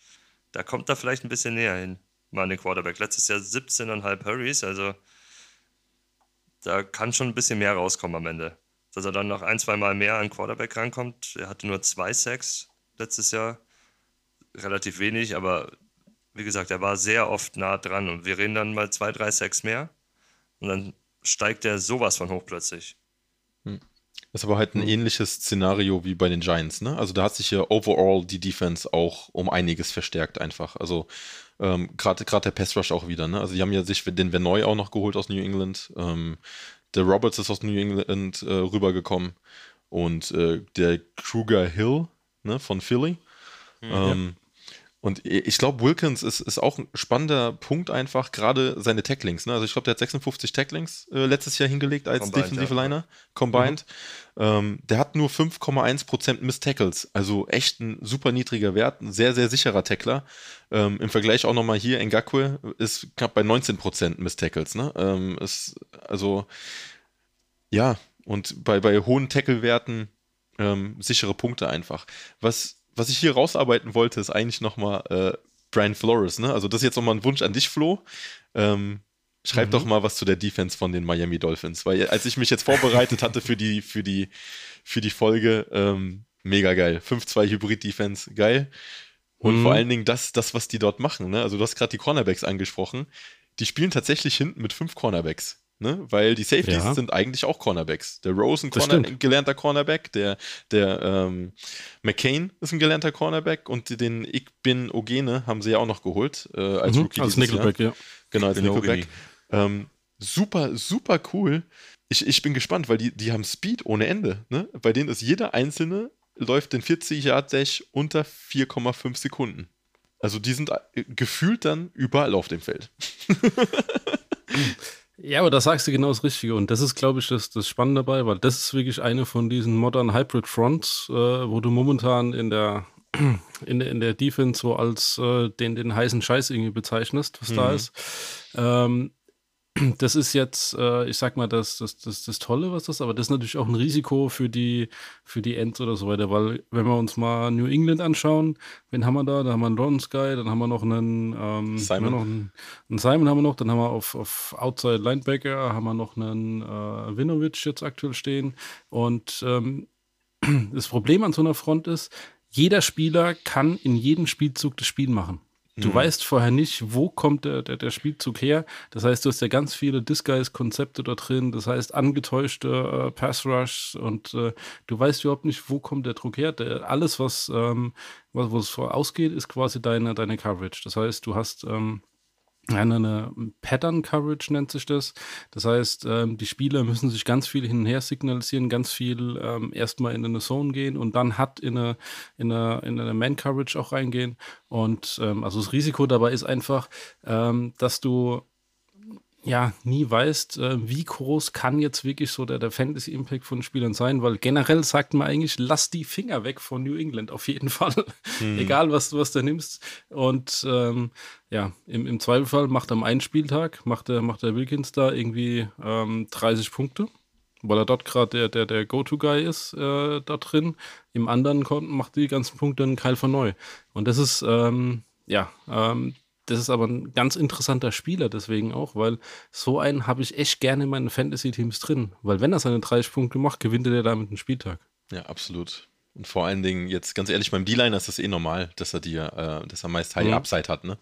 da kommt er vielleicht ein bisschen näher hin, mal an den Quarterback. Letztes Jahr 17,5 Hurries, also da kann schon ein bisschen mehr rauskommen am Ende dass er dann noch ein, zwei Mal mehr an Quarterback rankommt. Er hatte nur zwei Sacks letztes Jahr. Relativ wenig, aber wie gesagt, er war sehr oft nah dran und wir reden dann mal zwei, drei Sacks mehr und dann steigt er sowas von hoch plötzlich. Hm. Das ist aber halt ein hm. ähnliches Szenario wie bei den Giants, ne? Also da hat sich ja overall die Defense auch um einiges verstärkt einfach. Also ähm, gerade der Pass Rush auch wieder, ne? Also die haben ja sich den Verneu auch noch geholt aus New England. Ähm, der Roberts ist aus New England äh, rübergekommen und äh, der Kruger Hill ne, von Philly. Mhm, ähm, ja. Und ich glaube, Wilkins ist, ist auch ein spannender Punkt einfach, gerade seine Tacklings. Ne? Also ich glaube, der hat 56 Tacklings äh, letztes Jahr hingelegt als Combined, Defensive ja. Liner, combined. Mhm. Ähm, der hat nur 5,1% Miss Tackles, also echt ein super niedriger Wert, ein sehr, sehr sicherer Tackler. Ähm, Im Vergleich auch nochmal hier, Ngakwe ist knapp bei 19% Miss Tackles. Ne? Ähm, ist, also, ja, und bei, bei hohen Tackle-Werten ähm, sichere Punkte einfach. Was was ich hier rausarbeiten wollte, ist eigentlich nochmal äh, Brian Flores. Ne? Also das ist jetzt nochmal ein Wunsch an dich, Flo. Ähm, schreib mhm. doch mal was zu der Defense von den Miami Dolphins. Weil als ich mich jetzt vorbereitet hatte für die, für die, für die Folge, ähm, mega geil. 5-2 Hybrid-Defense, geil. Und mhm. vor allen Dingen das, das, was die dort machen. Ne? Also du hast gerade die Cornerbacks angesprochen. Die spielen tatsächlich hinten mit fünf Cornerbacks. Ne? Weil die Safeties ja. sind eigentlich auch Cornerbacks. Der Rose ein Corner, gelernter Cornerback, der, der ähm, McCain ist ein gelernter Cornerback und den Ikbin Ogene haben sie ja auch noch geholt äh, als mhm, Rookie. Als Nickelback, Jahr. ja. Genau, als Nickelback. Ähm, super, super cool. Ich, ich bin gespannt, weil die, die haben Speed ohne Ende. Ne? Bei denen ist jeder einzelne läuft den 40 Yard Dash unter 4,5 Sekunden. Also die sind äh, gefühlt dann überall auf dem Feld. Ja, aber da sagst du genau das Richtige. Und das ist, glaube ich, das, das Spannende dabei, weil das ist wirklich eine von diesen Modern Hybrid Fronts, äh, wo du momentan in der, in der, in der Defense so als äh, den, den heißen Scheiß irgendwie bezeichnest, was mhm. da ist. Ähm, das ist jetzt, äh, ich sag mal, das, das, das, das Tolle, was das, aber das ist natürlich auch ein Risiko für die, für die Ends oder so weiter, weil wenn wir uns mal New England anschauen, wen haben wir da? Da haben wir einen Ron Sky, dann haben wir noch einen, ähm, Simon. Noch einen, einen, Simon haben wir noch, dann haben wir auf, auf Outside Linebacker, haben wir noch einen äh, Winovich jetzt aktuell stehen und ähm, das Problem an so einer Front ist, jeder Spieler kann in jedem Spielzug das Spiel machen. Du mhm. weißt vorher nicht, wo kommt der, der, der, Spielzug her. Das heißt, du hast ja ganz viele Disguise-Konzepte da drin. Das heißt, angetäuschte äh, Pass-Rush und äh, du weißt überhaupt nicht, wo kommt der Druck her. Der, alles, was, ähm, was, wo es vorausgeht, ist quasi deine, deine Coverage. Das heißt, du hast ähm, eine Pattern Coverage nennt sich das. Das heißt, ähm, die Spieler müssen sich ganz viel hin und her signalisieren, ganz viel ähm, erstmal in eine Zone gehen und dann hat in eine, in eine, in eine Man Coverage auch reingehen. Und ähm, also das Risiko dabei ist einfach, ähm, dass du ja nie weißt, äh, wie groß kann jetzt wirklich so der, der Fantasy-Impact von Spielern sein, weil generell sagt man eigentlich, lass die Finger weg von New England auf jeden Fall. Hm. Egal, was du was du nimmst. Und ähm, ja, im, im Zweifelfall macht er am einen Spieltag, macht der, macht der Wilkins da irgendwie ähm, 30 Punkte, weil er dort gerade der, der, der Go-To-Guy ist äh, da drin. Im anderen macht die ganzen Punkte dann Kyle von Neu. Und das ist, ähm, ja, ähm, das ist aber ein ganz interessanter Spieler deswegen auch, weil so einen habe ich echt gerne in meinen Fantasy-Teams drin. Weil wenn er seine 30 Punkte macht, gewinnt er damit einen Spieltag. Ja, absolut. Und vor allen Dingen, jetzt ganz ehrlich, beim D-Liner ist das eh normal, dass er dir, äh, dass er meist High mhm. Upside hat. Ne?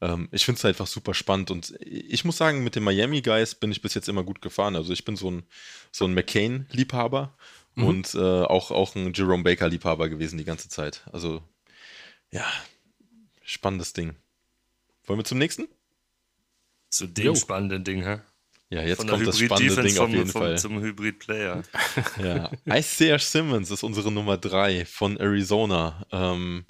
Ähm, ich finde es einfach super spannend und ich muss sagen, mit den Miami Guys bin ich bis jetzt immer gut gefahren. Also ich bin so ein, so ein McCain-Liebhaber mhm. und äh, auch, auch ein Jerome Baker-Liebhaber gewesen die ganze Zeit. Also ja, spannendes Ding. Wollen wir zum nächsten? Zu dem jo. spannenden Ding, hä? Ja, jetzt kommt das spannende Ding auf jeden vom, Fall. Zum Hybrid-Player. ja, Isaiah Simmons ist unsere Nummer 3 von Arizona. Ähm,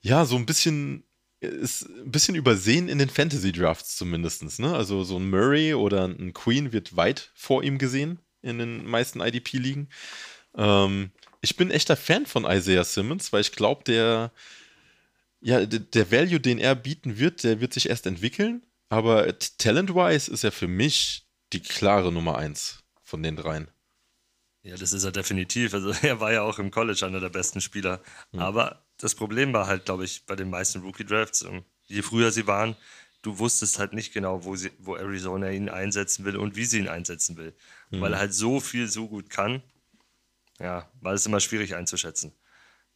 ja, so ein bisschen ist ein bisschen übersehen in den Fantasy Drafts zumindest. Ne? Also so ein Murray oder ein Queen wird weit vor ihm gesehen in den meisten IDP-Ligen. Ähm, ich bin echter Fan von Isaiah Simmons, weil ich glaube, der, ja, der Value, den er bieten wird, der wird sich erst entwickeln. Aber talent-wise ist er für mich die klare Nummer eins von den dreien. Ja, das ist er definitiv. Also er war ja auch im College einer der besten Spieler. Mhm. Aber das Problem war halt, glaube ich, bei den meisten Rookie-Drafts, ähm, je früher sie waren, du wusstest halt nicht genau, wo, sie, wo Arizona ihn einsetzen will und wie sie ihn einsetzen will. Mhm. Weil er halt so viel so gut kann, ja, war es immer schwierig einzuschätzen.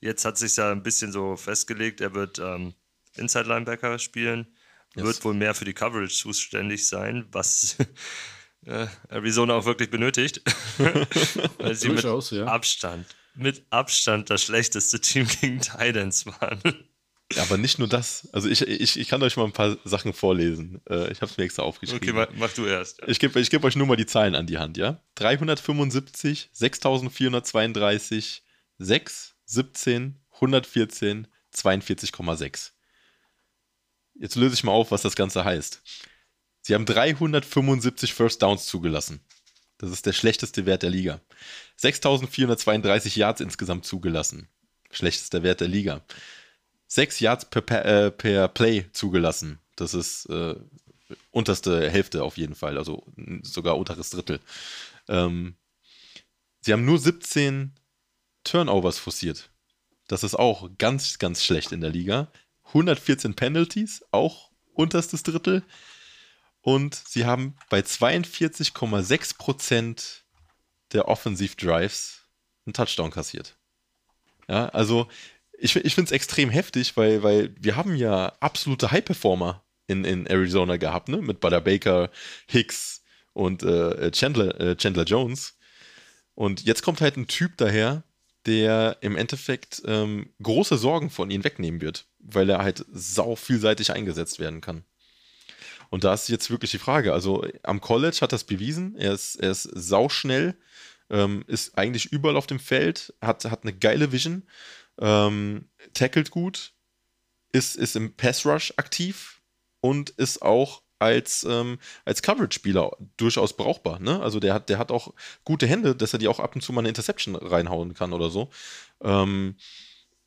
Jetzt hat sich ja ein bisschen so festgelegt, er wird ähm, Inside-Linebacker spielen yes. wird wohl mehr für die Coverage zuständig sein, was äh, Arizona auch wirklich benötigt. Weil sie mit ja. Abstand, mit Abstand das schlechteste Team gegen Titans waren. Ja, aber nicht nur das. Also ich, ich, ich kann euch mal ein paar Sachen vorlesen. Äh, ich habe es mir extra aufgeschrieben. Okay, mach, mach du erst. Ja. Ich gebe ich geb euch nur mal die Zahlen an die Hand, ja? 375, 6432, 6, 17, 114, 42,6. Jetzt löse ich mal auf, was das Ganze heißt. Sie haben 375 First Downs zugelassen. Das ist der schlechteste Wert der Liga. 6432 Yards insgesamt zugelassen. Schlechtester Wert der Liga. 6 Yards per, äh, per Play zugelassen. Das ist äh, unterste Hälfte auf jeden Fall, also sogar unteres Drittel. Ähm, sie haben nur 17 Turnovers forciert. Das ist auch ganz, ganz schlecht in der Liga. 114 Penalties, auch unterstes Drittel. Und sie haben bei 42,6% der Offensiv-Drives einen Touchdown kassiert. Ja, also ich, ich finde es extrem heftig, weil, weil wir haben ja absolute High-Performer in, in Arizona gehabt, ne? Mit Butter Baker, Hicks und äh, Chandler, äh, Chandler Jones. Und jetzt kommt halt ein Typ daher, der im Endeffekt ähm, große Sorgen von ihnen wegnehmen wird, weil er halt sau vielseitig eingesetzt werden kann. Und da ist jetzt wirklich die Frage. Also am College hat das bewiesen, er ist, er ist sauschnell, ähm, ist eigentlich überall auf dem Feld, hat, hat eine geile Vision, ähm, tackelt gut, ist, ist im Pass Rush aktiv und ist auch als, ähm, als Coverage-Spieler durchaus brauchbar. Ne? Also der hat, der hat auch gute Hände, dass er die auch ab und zu mal eine Interception reinhauen kann oder so. Ähm,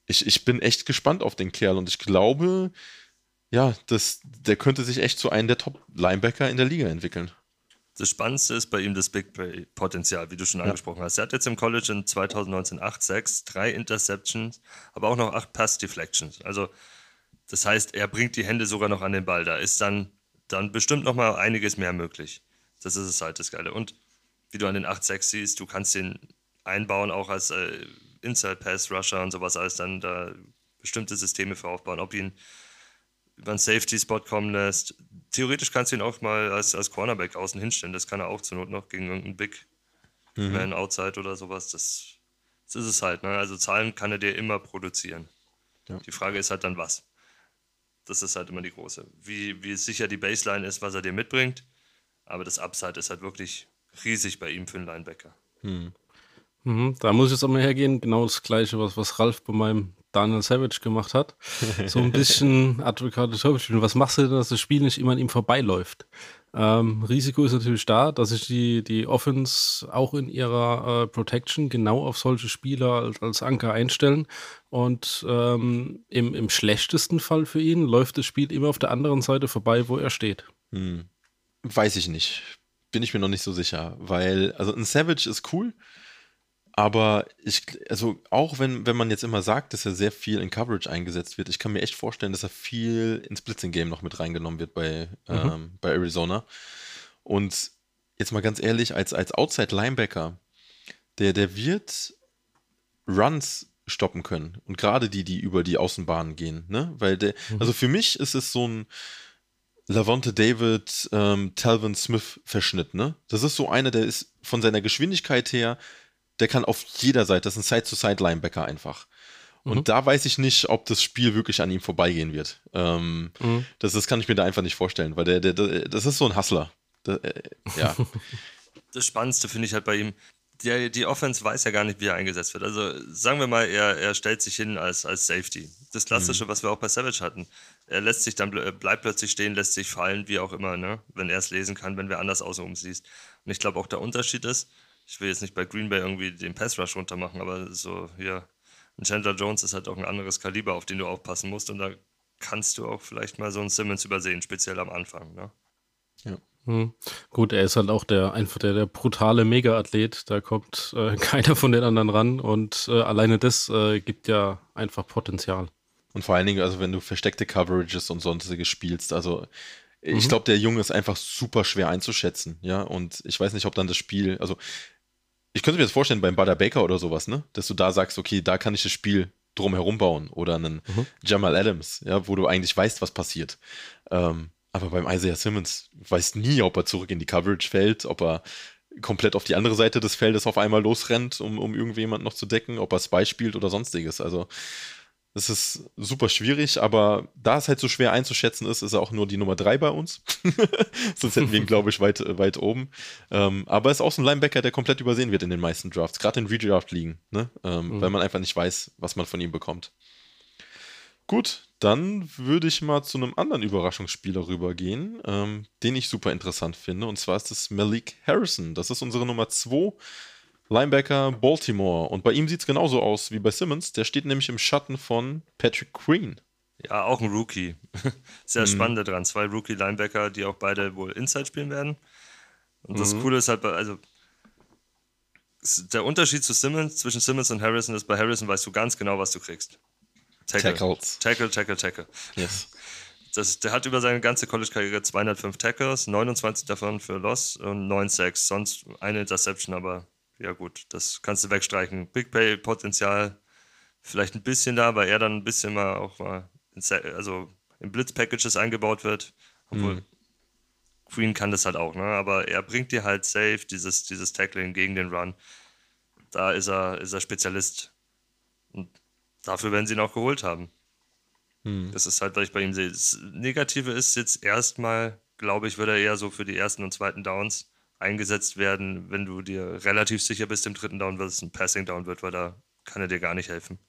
ich, ich bin echt gespannt auf den Kerl und ich glaube, ja, das, der könnte sich echt zu einem der Top-Linebacker in der Liga entwickeln. Das Spannendste ist bei ihm das Big Play-Potenzial, wie du schon ja. angesprochen hast. Er hat jetzt im College in 2019 8 6, 3 Interceptions, aber auch noch 8 Pass-Deflections. Also, das heißt, er bringt die Hände sogar noch an den Ball. Da ist dann dann bestimmt noch mal einiges mehr möglich. Das ist es halt das Geile. Und wie du an den 8-6 siehst, du kannst den einbauen, auch als äh, Inside-Pass-Rusher und sowas alles dann da bestimmte Systeme für aufbauen. Ob ihn über einen Safety-Spot kommen lässt. Theoretisch kannst du ihn auch mal als, als Cornerback außen hinstellen. Das kann er auch zur Not noch gegen irgendeinen Big mhm. Man Outside oder sowas. Das, das ist es halt. Ne? Also Zahlen kann er dir immer produzieren. Ja. Die Frage ist halt dann was. Das ist halt immer die große. Wie, wie sicher die Baseline ist, was er dir mitbringt. Aber das Upside ist halt wirklich riesig bei ihm für einen Linebacker. Hm. Mhm, da muss ich jetzt auch mal hergehen. Genau das Gleiche, was, was Ralf bei meinem Daniel Savage gemacht hat. So ein bisschen Advocate spielen. Was machst du denn, dass das Spiel nicht immer an ihm vorbeiläuft? Ähm, Risiko ist natürlich da, dass sich die, die Offense auch in ihrer äh, Protection genau auf solche Spieler als, als Anker einstellen. Und ähm, im, im schlechtesten Fall für ihn läuft das Spiel immer auf der anderen Seite vorbei, wo er steht. Hm. Weiß ich nicht. Bin ich mir noch nicht so sicher. Weil, also ein Savage ist cool, Aber ich, also auch wenn, wenn man jetzt immer sagt, dass er sehr viel in Coverage eingesetzt wird, ich kann mir echt vorstellen, dass er viel ins Blitzing-Game noch mit reingenommen wird bei, mhm. ähm, bei Arizona. Und jetzt mal ganz ehrlich, als, als Outside-Linebacker, der, der wird Runs stoppen können. Und gerade die, die über die Außenbahnen gehen, ne? Weil der, mhm. also für mich ist es so ein Lavonte David, ähm, Talvin Smith Verschnitt, ne? Das ist so einer, der ist von seiner Geschwindigkeit her, der kann auf jeder Seite, das ist ein Side-to-Side-Linebacker einfach. Und mhm. da weiß ich nicht, ob das Spiel wirklich an ihm vorbeigehen wird. Ähm, mhm. das, das kann ich mir da einfach nicht vorstellen, weil der, der, der das ist so ein Hustler. Der, äh, ja. Das Spannendste finde ich halt bei ihm, die, die Offense weiß ja gar nicht, wie er eingesetzt wird. Also sagen wir mal, er, er stellt sich hin als, als Safety. Das Klassische, mhm. was wir auch bei Savage hatten. Er lässt sich dann, bleibt plötzlich stehen, lässt sich fallen, wie auch immer, ne? wenn er es lesen kann, wenn wer anders außen umsiehst. Und ich glaube auch der Unterschied ist, ich will jetzt nicht bei Green Bay irgendwie den Pass Rush runtermachen, aber so hier, ein Chandler Jones ist halt auch ein anderes Kaliber, auf den du aufpassen musst. Und da kannst du auch vielleicht mal so einen Simmons übersehen, speziell am Anfang. Ne? Ja. Hm. Gut, er ist halt auch der einfach der, der brutale Mega-Athlet. Da kommt äh, keiner von den anderen ran und äh, alleine das äh, gibt ja einfach Potenzial. Und vor allen Dingen, also wenn du versteckte Coverages und sonstiges spielst, also ich mhm. glaube, der Junge ist einfach super schwer einzuschätzen, ja. Und ich weiß nicht, ob dann das Spiel, also ich könnte mir das vorstellen beim Butter Baker oder sowas, ne? Dass du da sagst, okay, da kann ich das Spiel drum herum bauen oder einen mhm. Jamal Adams, ja, wo du eigentlich weißt, was passiert. Ähm, aber beim Isaiah Simmons weißt nie, ob er zurück in die Coverage fällt, ob er komplett auf die andere Seite des Feldes auf einmal losrennt, um, um irgendjemand noch zu decken, ob er Spy spielt oder sonstiges. Also das ist super schwierig, aber da es halt so schwer einzuschätzen ist, ist er auch nur die Nummer 3 bei uns. Sonst hätten wir ihn, glaube ich, weit, weit oben. Ähm, aber ist auch so ein Linebacker, der komplett übersehen wird in den meisten Drafts, gerade in Redraft-Ligen, ne? ähm, mhm. weil man einfach nicht weiß, was man von ihm bekommt. Gut, dann würde ich mal zu einem anderen Überraschungsspieler rübergehen, ähm, den ich super interessant finde. Und zwar ist es Malik Harrison. Das ist unsere Nummer 2 Linebacker Baltimore. Und bei ihm sieht es genauso aus wie bei Simmons. Der steht nämlich im Schatten von Patrick Queen. Ja, auch ein Rookie. Sehr mhm. spannend dran. Zwei Rookie-Linebacker, die auch beide wohl Inside spielen werden. Und das mhm. Coole ist halt, also der Unterschied zu Simmons, zwischen Simmons und Harrison ist, bei Harrison weißt du ganz genau, was du kriegst. Tackle. Tackles. Tackle, Tackle, Tackle. Yes. Das, der hat über seine ganze College-Karriere 205 Tackles, 29 davon für Loss und 9 Sacks. Sonst eine Interception, aber ja gut, das kannst du wegstreichen. Big Pay-Potenzial vielleicht ein bisschen da, weil er dann ein bisschen mal auch mal in, also in Blitz-Packages eingebaut wird. Obwohl mhm. Queen kann das halt auch, ne? aber er bringt dir halt safe dieses, dieses Tackling gegen den Run. Da ist er, ist er Spezialist. Und dafür werden sie ihn auch geholt haben. Hm. Das ist halt, was ich bei ihm sehe. Das Negative ist jetzt erstmal, glaube ich, wird er eher so für die ersten und zweiten Downs eingesetzt werden, wenn du dir relativ sicher bist, im dritten Down, dass es ein Passing Down wird, weil da kann er dir gar nicht helfen.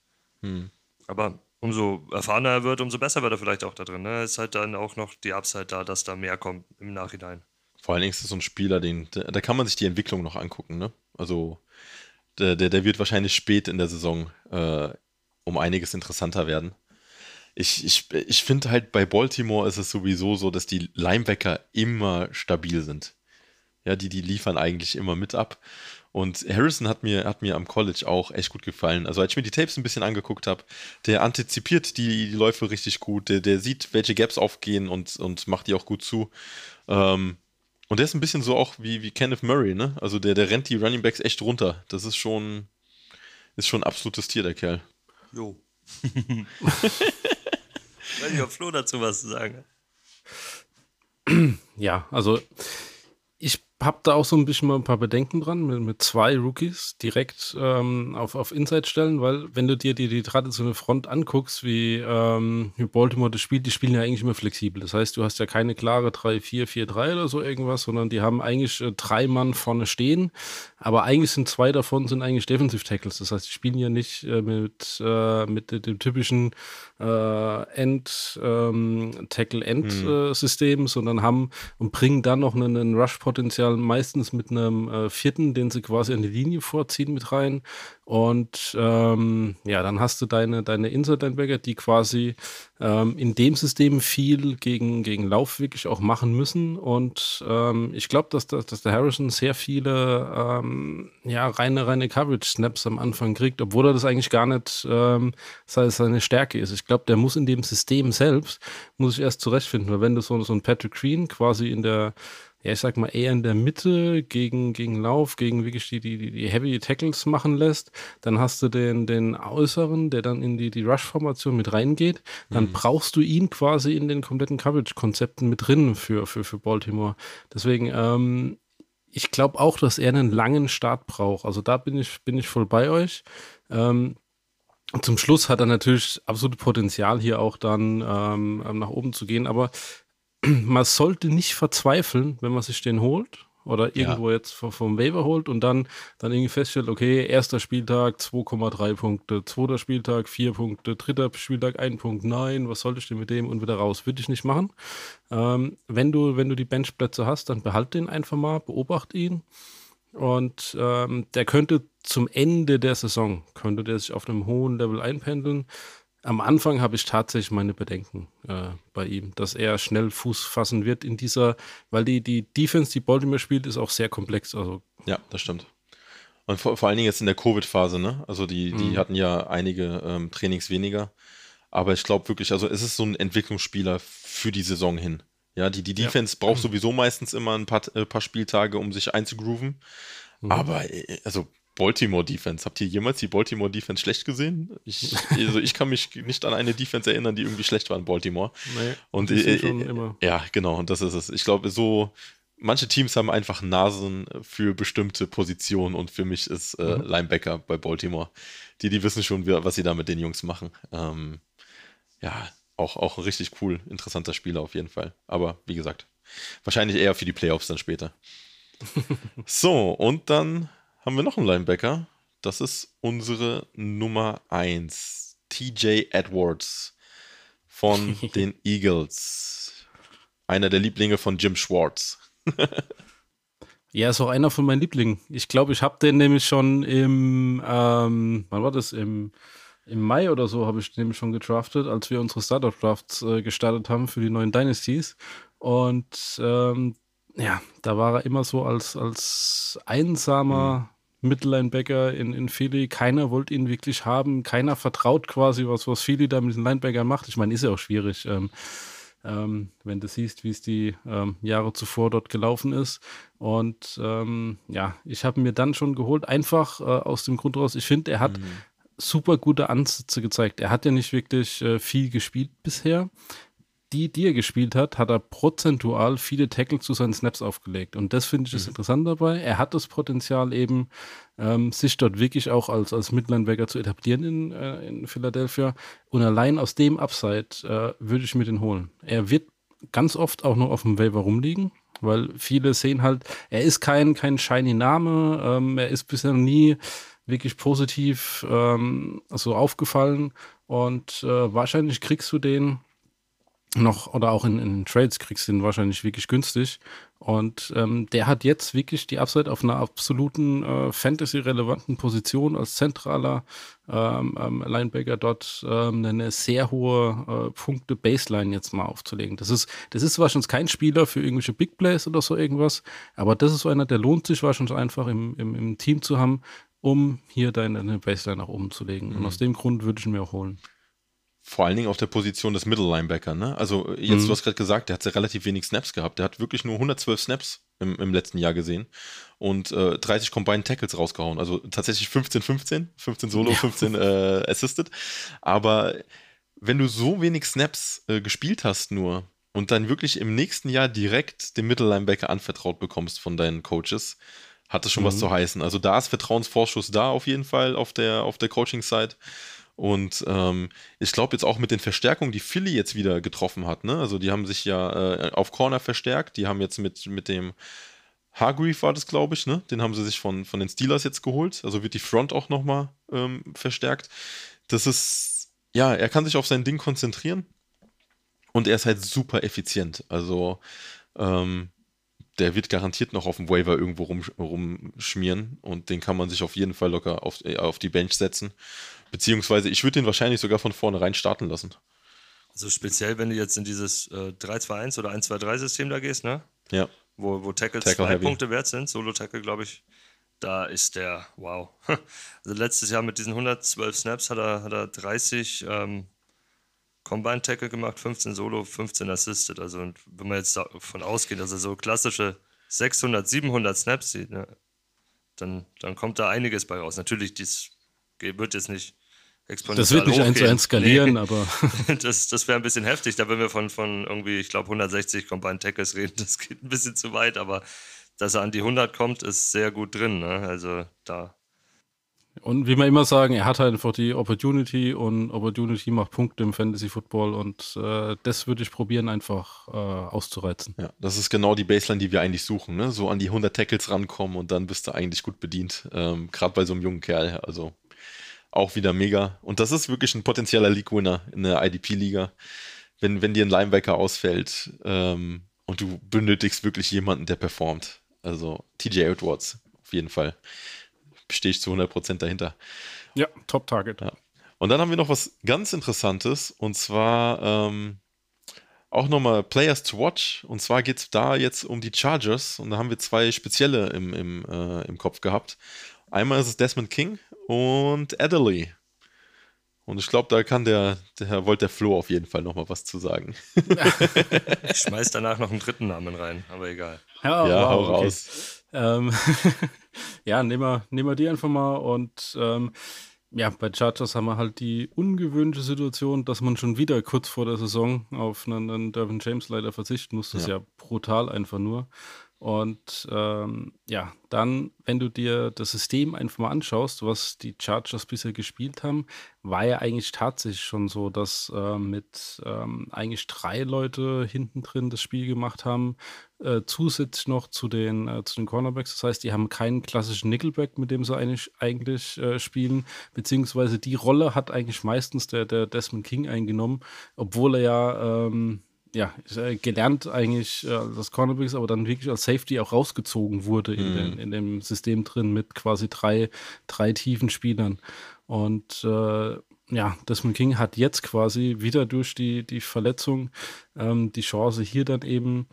Hm. Aber umso erfahrener er wird, umso besser wird er vielleicht auch da drin. Ne? Ist halt dann auch noch die Upside da, dass da mehr kommt im Nachhinein. Vor allen Dingen ist es so ein Spieler, den, da kann man sich die Entwicklung noch angucken. Ne? Also der, der, der wird wahrscheinlich spät in der Saison äh, um einiges interessanter werden. Ich, ich, ich finde halt bei Baltimore ist es sowieso so, dass die Linebacker immer stabil sind. Ja, die, die liefern eigentlich immer mit ab. Und Harrison hat mir, hat mir am College auch echt gut gefallen. Also als ich mir die Tapes ein bisschen angeguckt habe, der antizipiert die, die Läufe richtig gut, der, der sieht, welche Gaps aufgehen und, und macht die auch gut zu. Ähm, und der ist ein bisschen so auch wie, wie Kenneth Murray, ne? Also der, der rennt die Running Backs echt runter. Das ist schon, ist schon ein absolutes Tier, der Kerl. Jo. Weiß nicht, ob Flo dazu was zu sagen Ja, also ich habe da auch so ein bisschen mal ein paar Bedenken dran mit, mit zwei Rookies direkt ähm, auf, auf Inside stellen, weil wenn du dir die, die traditionelle Front anguckst, wie, ähm, wie Baltimore das spielt, die spielen ja eigentlich immer flexibel. Das heißt, du hast ja keine klare 3-4-4-3 oder so irgendwas, sondern die haben eigentlich äh, drei Mann vorne stehen, aber eigentlich sind zwei davon sind eigentlich Defensive Tackles. Das heißt, die spielen ja nicht äh, mit, äh, mit dem typischen äh, End, ähm, Tackle-End-System, mhm. Äh, sondern haben und bringen dann noch einen, einen Rush-Potenzial Überzahl meistens mit einem äh, vierten, den sie quasi an die Linie vorziehen mit rein. Und ähm, ja, dann hast du deine, deine Inside-Linebacker, die quasi ähm, in dem System viel gegen, gegen Lauf wirklich auch machen müssen. Und ähm, ich glaube, dass, dass, dass der Harrison sehr viele ähm, ja, reine, reine Coverage-Snaps am Anfang kriegt, obwohl er das eigentlich gar nicht ähm, seine Stärke ist. Ich glaube, der muss in dem System selbst, muss ich erst zurechtfinden, weil wenn du so, so ein Patrick Green quasi in der ja, ich sag mal, eher in der Mitte gegen, gegen Lauf, gegen wirklich die, die, die Heavy Tackles machen lässt. Dann hast du den, den Äußeren, der dann in die, die Rush-Formation mit reingeht. Dann mhm. brauchst du ihn quasi in den kompletten Coverage-Konzepten mit drin für, für, für Baltimore. Deswegen, ähm, ich glaube auch, dass er einen langen Start braucht. Also da bin ich, bin ich voll bei euch. Ähm, zum Schluss hat er natürlich absolut Potenzial, hier auch dann ähm, nach oben zu gehen. Aber man sollte nicht verzweifeln, wenn man sich den holt oder irgendwo ja. jetzt vom, Waiver holt und dann, dann irgendwie feststellt, okay, erster Spieltag 2,3 Punkte, zweiter Spieltag 4 Punkte, dritter Spieltag 1 Punkt, nein, was sollte ich denn mit dem und wieder raus? Würde ich nicht machen. Ähm, wenn, du, wenn du die Benchplätze hast, dann behalt den einfach mal, beobacht ihn und ähm, der könnte zum Ende der Saison, könnte der sich auf einem hohen Level einpendeln am Anfang habe ich tatsächlich meine Bedenken äh, bei ihm, dass er schnell Fuß fassen wird in dieser, weil die, die Defense, die Baltimore spielt, ist auch sehr komplex. Also. Ja, das stimmt. Und vor, vor allen Dingen jetzt in der Covid-Phase, ne? Also die, die mhm. hatten ja einige ähm, Trainings weniger. Aber ich glaube wirklich, also es ist so ein Entwicklungsspieler für die Saison hin. Ja, die, die Defense ja. braucht sowieso meistens immer ein paar, äh, paar Spieltage, um sich einzugrooven. Mhm. Aber äh, also Baltimore Defense. Habt ihr jemals die Baltimore Defense schlecht gesehen? Ich, also ich kann mich nicht an eine Defense erinnern, die irgendwie schlecht war in Baltimore. Nee, und äh, äh, ja, genau, und das ist es. Ich glaube, so manche Teams haben einfach Nasen für bestimmte Positionen und für mich ist äh, mhm. Linebacker bei Baltimore. Die, die wissen schon, was sie da mit den Jungs machen. Ähm, ja, auch, auch richtig cool, interessanter Spieler auf jeden Fall. Aber wie gesagt, wahrscheinlich eher für die Playoffs dann später. so, und dann haben wir noch einen Linebacker. Das ist unsere Nummer 1. TJ Edwards von den Eagles. Einer der Lieblinge von Jim Schwartz. ja, ist auch einer von meinen Lieblingen. Ich glaube, ich habe den nämlich schon im, ähm, wann war das? Im, im Mai oder so habe ich den nämlich schon gedraftet, als wir unsere Startup-Drafts äh, gestartet haben für die neuen Dynasties. Und ähm, ja, da war er immer so als, als einsamer mhm. Mittellinebacker in, in Philly. Keiner wollte ihn wirklich haben. Keiner vertraut quasi, was, was Philly da mit den Linebackern macht. Ich meine, ist ja auch schwierig, ähm, ähm, wenn du siehst, wie es die ähm, Jahre zuvor dort gelaufen ist. Und ähm, ja, ich habe mir dann schon geholt, einfach äh, aus dem Grund raus, ich finde, er hat mhm. super gute Ansätze gezeigt. Er hat ja nicht wirklich äh, viel gespielt bisher die, die er gespielt hat, hat er prozentual viele Tackle zu seinen Snaps aufgelegt. Und das finde ich das mhm. interessant dabei. Er hat das Potenzial eben, ähm, sich dort wirklich auch als, als Midlinebacker zu etablieren in, äh, in Philadelphia. Und allein aus dem Upside äh, würde ich mir den holen. Er wird ganz oft auch noch auf dem Waiver rumliegen, weil viele sehen halt, er ist kein, kein shiny Name, ähm, er ist bisher nie wirklich positiv ähm, so aufgefallen und äh, wahrscheinlich kriegst du den noch oder auch in, in Trades kriegst du ihn wahrscheinlich wirklich günstig. Und ähm, der hat jetzt wirklich die Upside auf einer absoluten äh, Fantasy-relevanten Position als zentraler ähm, ähm, Linebacker dort ähm, eine sehr hohe äh, Punkte-Baseline jetzt mal aufzulegen. Das ist, das ist wahrscheinlich kein Spieler für irgendwelche Big Plays oder so irgendwas, aber das ist so einer, der lohnt sich wahrscheinlich einfach im, im, im Team zu haben, um hier deine Baseline nach oben zu legen. Mhm. Und aus dem Grund würde ich ihn mir auch holen vor allen Dingen auf der Position des Middle Linebacker. Ne? Also jetzt, mhm. du hast gerade gesagt, der hat relativ wenig Snaps gehabt. Der hat wirklich nur 112 Snaps im, im letzten Jahr gesehen und äh, 30 Combined Tackles rausgehauen. Also tatsächlich 15-15, 15 Solo, ja. 15 äh, Assisted. Aber wenn du so wenig Snaps äh, gespielt hast nur und dann wirklich im nächsten Jahr direkt den Middle Linebacker anvertraut bekommst von deinen Coaches, hat das schon mhm. was zu heißen. Also da ist Vertrauensvorschuss da auf jeden Fall auf der, auf der Coaching-Side. Und ähm, ich glaube jetzt auch mit den Verstärkungen, die Philly jetzt wieder getroffen hat, ne? Also die haben sich ja äh, auf Corner verstärkt, die haben jetzt mit, mit dem Hargreave war das, glaube ich, ne? Den haben sie sich von, von den Steelers jetzt geholt. Also wird die Front auch nochmal ähm, verstärkt. Das ist, ja, er kann sich auf sein Ding konzentrieren und er ist halt super effizient. Also ähm, der wird garantiert noch auf dem Waiver irgendwo rum, rumschmieren und den kann man sich auf jeden Fall locker auf, äh, auf die Bench setzen. Beziehungsweise ich würde den wahrscheinlich sogar von vornherein starten lassen. Also speziell, wenn du jetzt in dieses äh, 3-2-1 oder 1-2-3-System da gehst, ne? Ja. Wo, wo Tackles Tackle zwei heavy. Punkte wert sind, Solo-Tackle, glaube ich, da ist der, wow. Also letztes Jahr mit diesen 112 Snaps hat er, hat er 30 ähm, Combine-Tackle gemacht, 15 Solo, 15 Assisted. Also wenn man jetzt davon ausgeht, dass er so klassische 600, 700 Snaps sieht, ne, dann, dann kommt da einiges bei raus. Natürlich, dies wird jetzt nicht exponentiell Das wird nicht eins zu eins skalieren, Nee. aber Das, das wäre ein bisschen heftig. Da wenn wir von, von irgendwie, ich glaube, 160 Combined Tackles reden, das geht ein bisschen zu weit, aber dass er an die 100 kommt, ist sehr gut drin. Ne? Also da, Und wie wir immer sagen, er hat halt einfach die Opportunity und Opportunity macht Punkte im Fantasy Football und äh, das würde ich probieren, einfach äh, auszureizen. Ja, das ist genau die Baseline, die wir eigentlich suchen. Ne? So an die 100 Tackles rankommen und dann bist du eigentlich gut bedient. Ähm, Gerade bei so einem jungen Kerl. Also auch wieder mega. Und das ist wirklich ein potenzieller League-Winner in der IDP-Liga. Wenn, wenn dir ein Linebacker ausfällt ähm, und du benötigst wirklich jemanden, der performt. Also TJ Edwards, auf jeden Fall. Stehe ich zu 100% dahinter. Ja, Top Target. Ja. Und dann haben wir noch was ganz Interessantes und zwar ähm, auch nochmal Players to Watch. Und zwar geht es da jetzt um die Chargers und da haben wir zwei spezielle im, im, äh, im Kopf gehabt. Einmal ist es Desmond King und Adderley. Und ich glaube, da kann der, der wollte der Flo auf jeden Fall nochmal was zu sagen. ich schmeiß danach noch einen dritten Namen rein, aber egal. Ja, ja, hau wow, okay. raus. Ähm, ja, nehmen wir, nehmen wir die einfach mal und ähm, ja, bei Chargers haben wir halt die ungewöhnliche Situation, dass man schon wieder kurz vor der Saison auf einen, einen Dervin James leider verzichten muss. Das ist Ja. ja brutal einfach nur. Und ähm, ja, dann, wenn du dir das System einfach mal anschaust, was die Chargers bisher gespielt haben, war ja eigentlich tatsächlich schon so, dass äh, mit ähm, eigentlich drei Leute hinten drin das Spiel gemacht haben, äh, zusätzlich noch zu den, äh, zu den Cornerbacks. Das heißt, die haben keinen klassischen Nickelback, mit dem sie eigentlich, eigentlich äh, spielen, beziehungsweise die Rolle hat eigentlich meistens der, der Desmond King eingenommen, obwohl er ja ähm, ja, äh, gelernt eigentlich äh, als Cornerback ist, aber dann wirklich als Safety auch rausgezogen wurde in, Mhm. den, in dem System drin mit quasi drei, drei tiefen Spielern. Und äh, ja, Desmond King hat jetzt quasi wieder durch die, die Verletzung ähm, die Chance, hier dann eben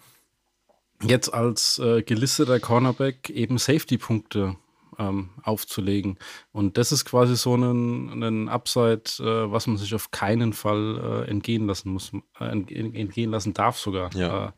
jetzt als äh, gelisteter Cornerback eben Safety-Punkte ähm, aufzulegen. Und das ist quasi so ein, ein Upside, äh, was man sich auf keinen Fall äh, entgehen lassen muss, äh, entgehen lassen darf sogar, Ja. äh,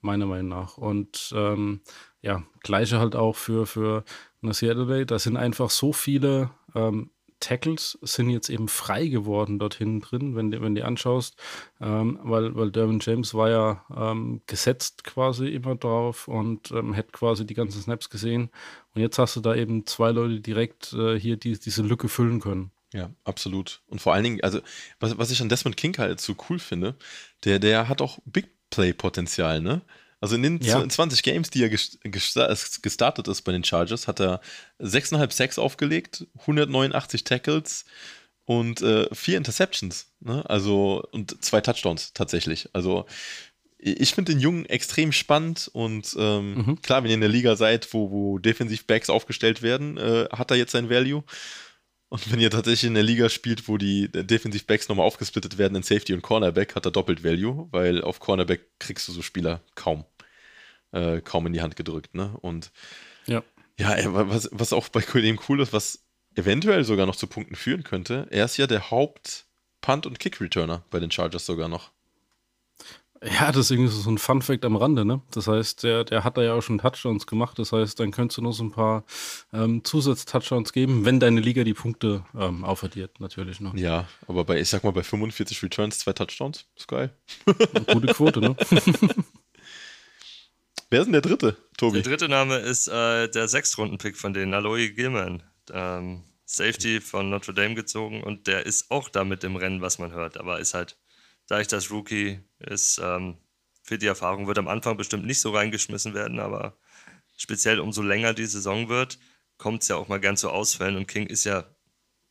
meiner Meinung nach. Und ähm, ja, gleiche halt auch für, für Nasir Adelaide. Da sind einfach so viele ähm, Tackles sind jetzt eben frei geworden dort hinten drin, wenn du wenn du anschaust, ähm, weil, weil Derwin James war ja ähm, gesetzt quasi immer drauf und ähm, hätte quasi die ganzen Snaps gesehen. Und jetzt hast du da eben zwei Leute direkt äh, hier, die diese Lücke füllen können. Ja, absolut. Und vor allen Dingen, also, was, was ich an Desmond King halt so cool finde, der, der hat auch Big Play-Potenzial, ne? Also in den Ja. 20 Games, die er gesta- gestartet ist bei den Chargers, hat er 6,5 Sacks aufgelegt, 189 Tackles und äh, vier Interceptions. Ne? Also, und zwei Touchdowns tatsächlich. Also, ich finde den Jungen extrem spannend und ähm, Mhm. klar, wenn ihr in der Liga seid, wo, wo Defensivbacks aufgestellt werden, äh, hat er jetzt sein Value. Und wenn ihr tatsächlich in der Liga spielt, wo die Defensivbacks nochmal aufgesplittet werden in Safety und Cornerback, hat er doppelt Value, weil auf Cornerback kriegst du so Spieler kaum, äh, kaum in die Hand gedrückt. Ne? Und Ja. ja, ey, wa- was, was auch bei dem cool ist, was eventuell sogar noch zu Punkten führen könnte, er ist ja der Haupt-Punt- und Kick-Returner bei den Chargers sogar noch. Ja, deswegen ist es so ein Fun-Fact am Rande, ne? Das heißt, der, der hat da ja auch schon Touchdowns gemacht. Das heißt, dann könntest du noch so ein paar ähm, Zusatz-Touchdowns geben, wenn deine Liga die Punkte ähm, aufaddiert, natürlich noch. Ja, aber bei, ich sag mal, bei 45 Returns zwei Touchdowns, ist geil. Gute Quote, ne? Wer ist denn der dritte, Tobi? Der dritte Name ist äh, der Sechstrunden-Pick von denen, Aloy Gilman. Ähm, Safety von Notre Dame gezogen und der ist auch da mit im Rennen, was man hört. Aber ist halt, da ich das Rookie ist, ähm, für die Erfahrung wird am Anfang bestimmt nicht so reingeschmissen werden, aber speziell umso länger die Saison wird, kommt es ja auch mal gern zu Ausfällen und King ist ja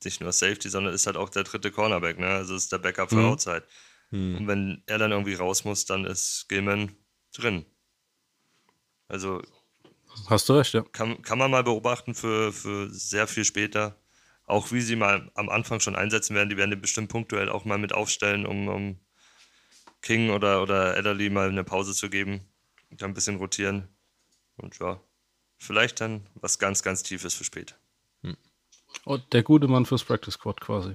nicht nur Safety, sondern ist halt auch der dritte Cornerback, ne? Also ist der Backup für Mhm. Outside. Und wenn er dann irgendwie raus muss, dann ist Gilman drin. Also Hast du recht, ja. kann, kann man mal beobachten für, für sehr viel später. Auch wie sie mal am Anfang schon einsetzen werden. Die werden den bestimmt punktuell auch mal mit aufstellen, um, um King oder, oder Adderley mal eine Pause zu geben. Und dann ein bisschen rotieren. Und ja, vielleicht dann was ganz, ganz Tiefes für später. Und der gute Mann fürs Practice Squad quasi.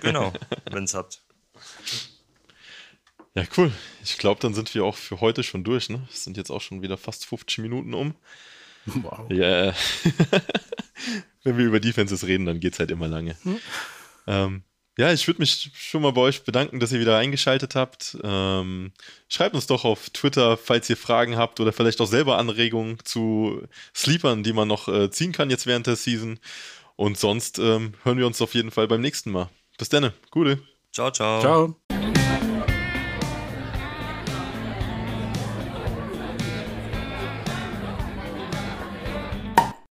Genau, wenn es habt. Ja, cool. Ich glaube, dann sind wir auch für heute schon durch. Ne? Es sind jetzt auch schon wieder fast 50 Minuten um. Wow. Ja. Wenn wir über Defenses reden, dann geht es halt immer lange. Ähm, ja, ich würde mich schon mal bei euch bedanken, dass ihr wieder eingeschaltet habt. Ähm, schreibt uns doch auf Twitter, falls ihr Fragen habt oder vielleicht auch selber Anregungen zu Sleepern, die man noch äh, ziehen kann jetzt während der Season. Und sonst ähm, hören wir uns auf jeden Fall beim nächsten Mal. Bis dann. Gute. Ciao, ciao. Ciao.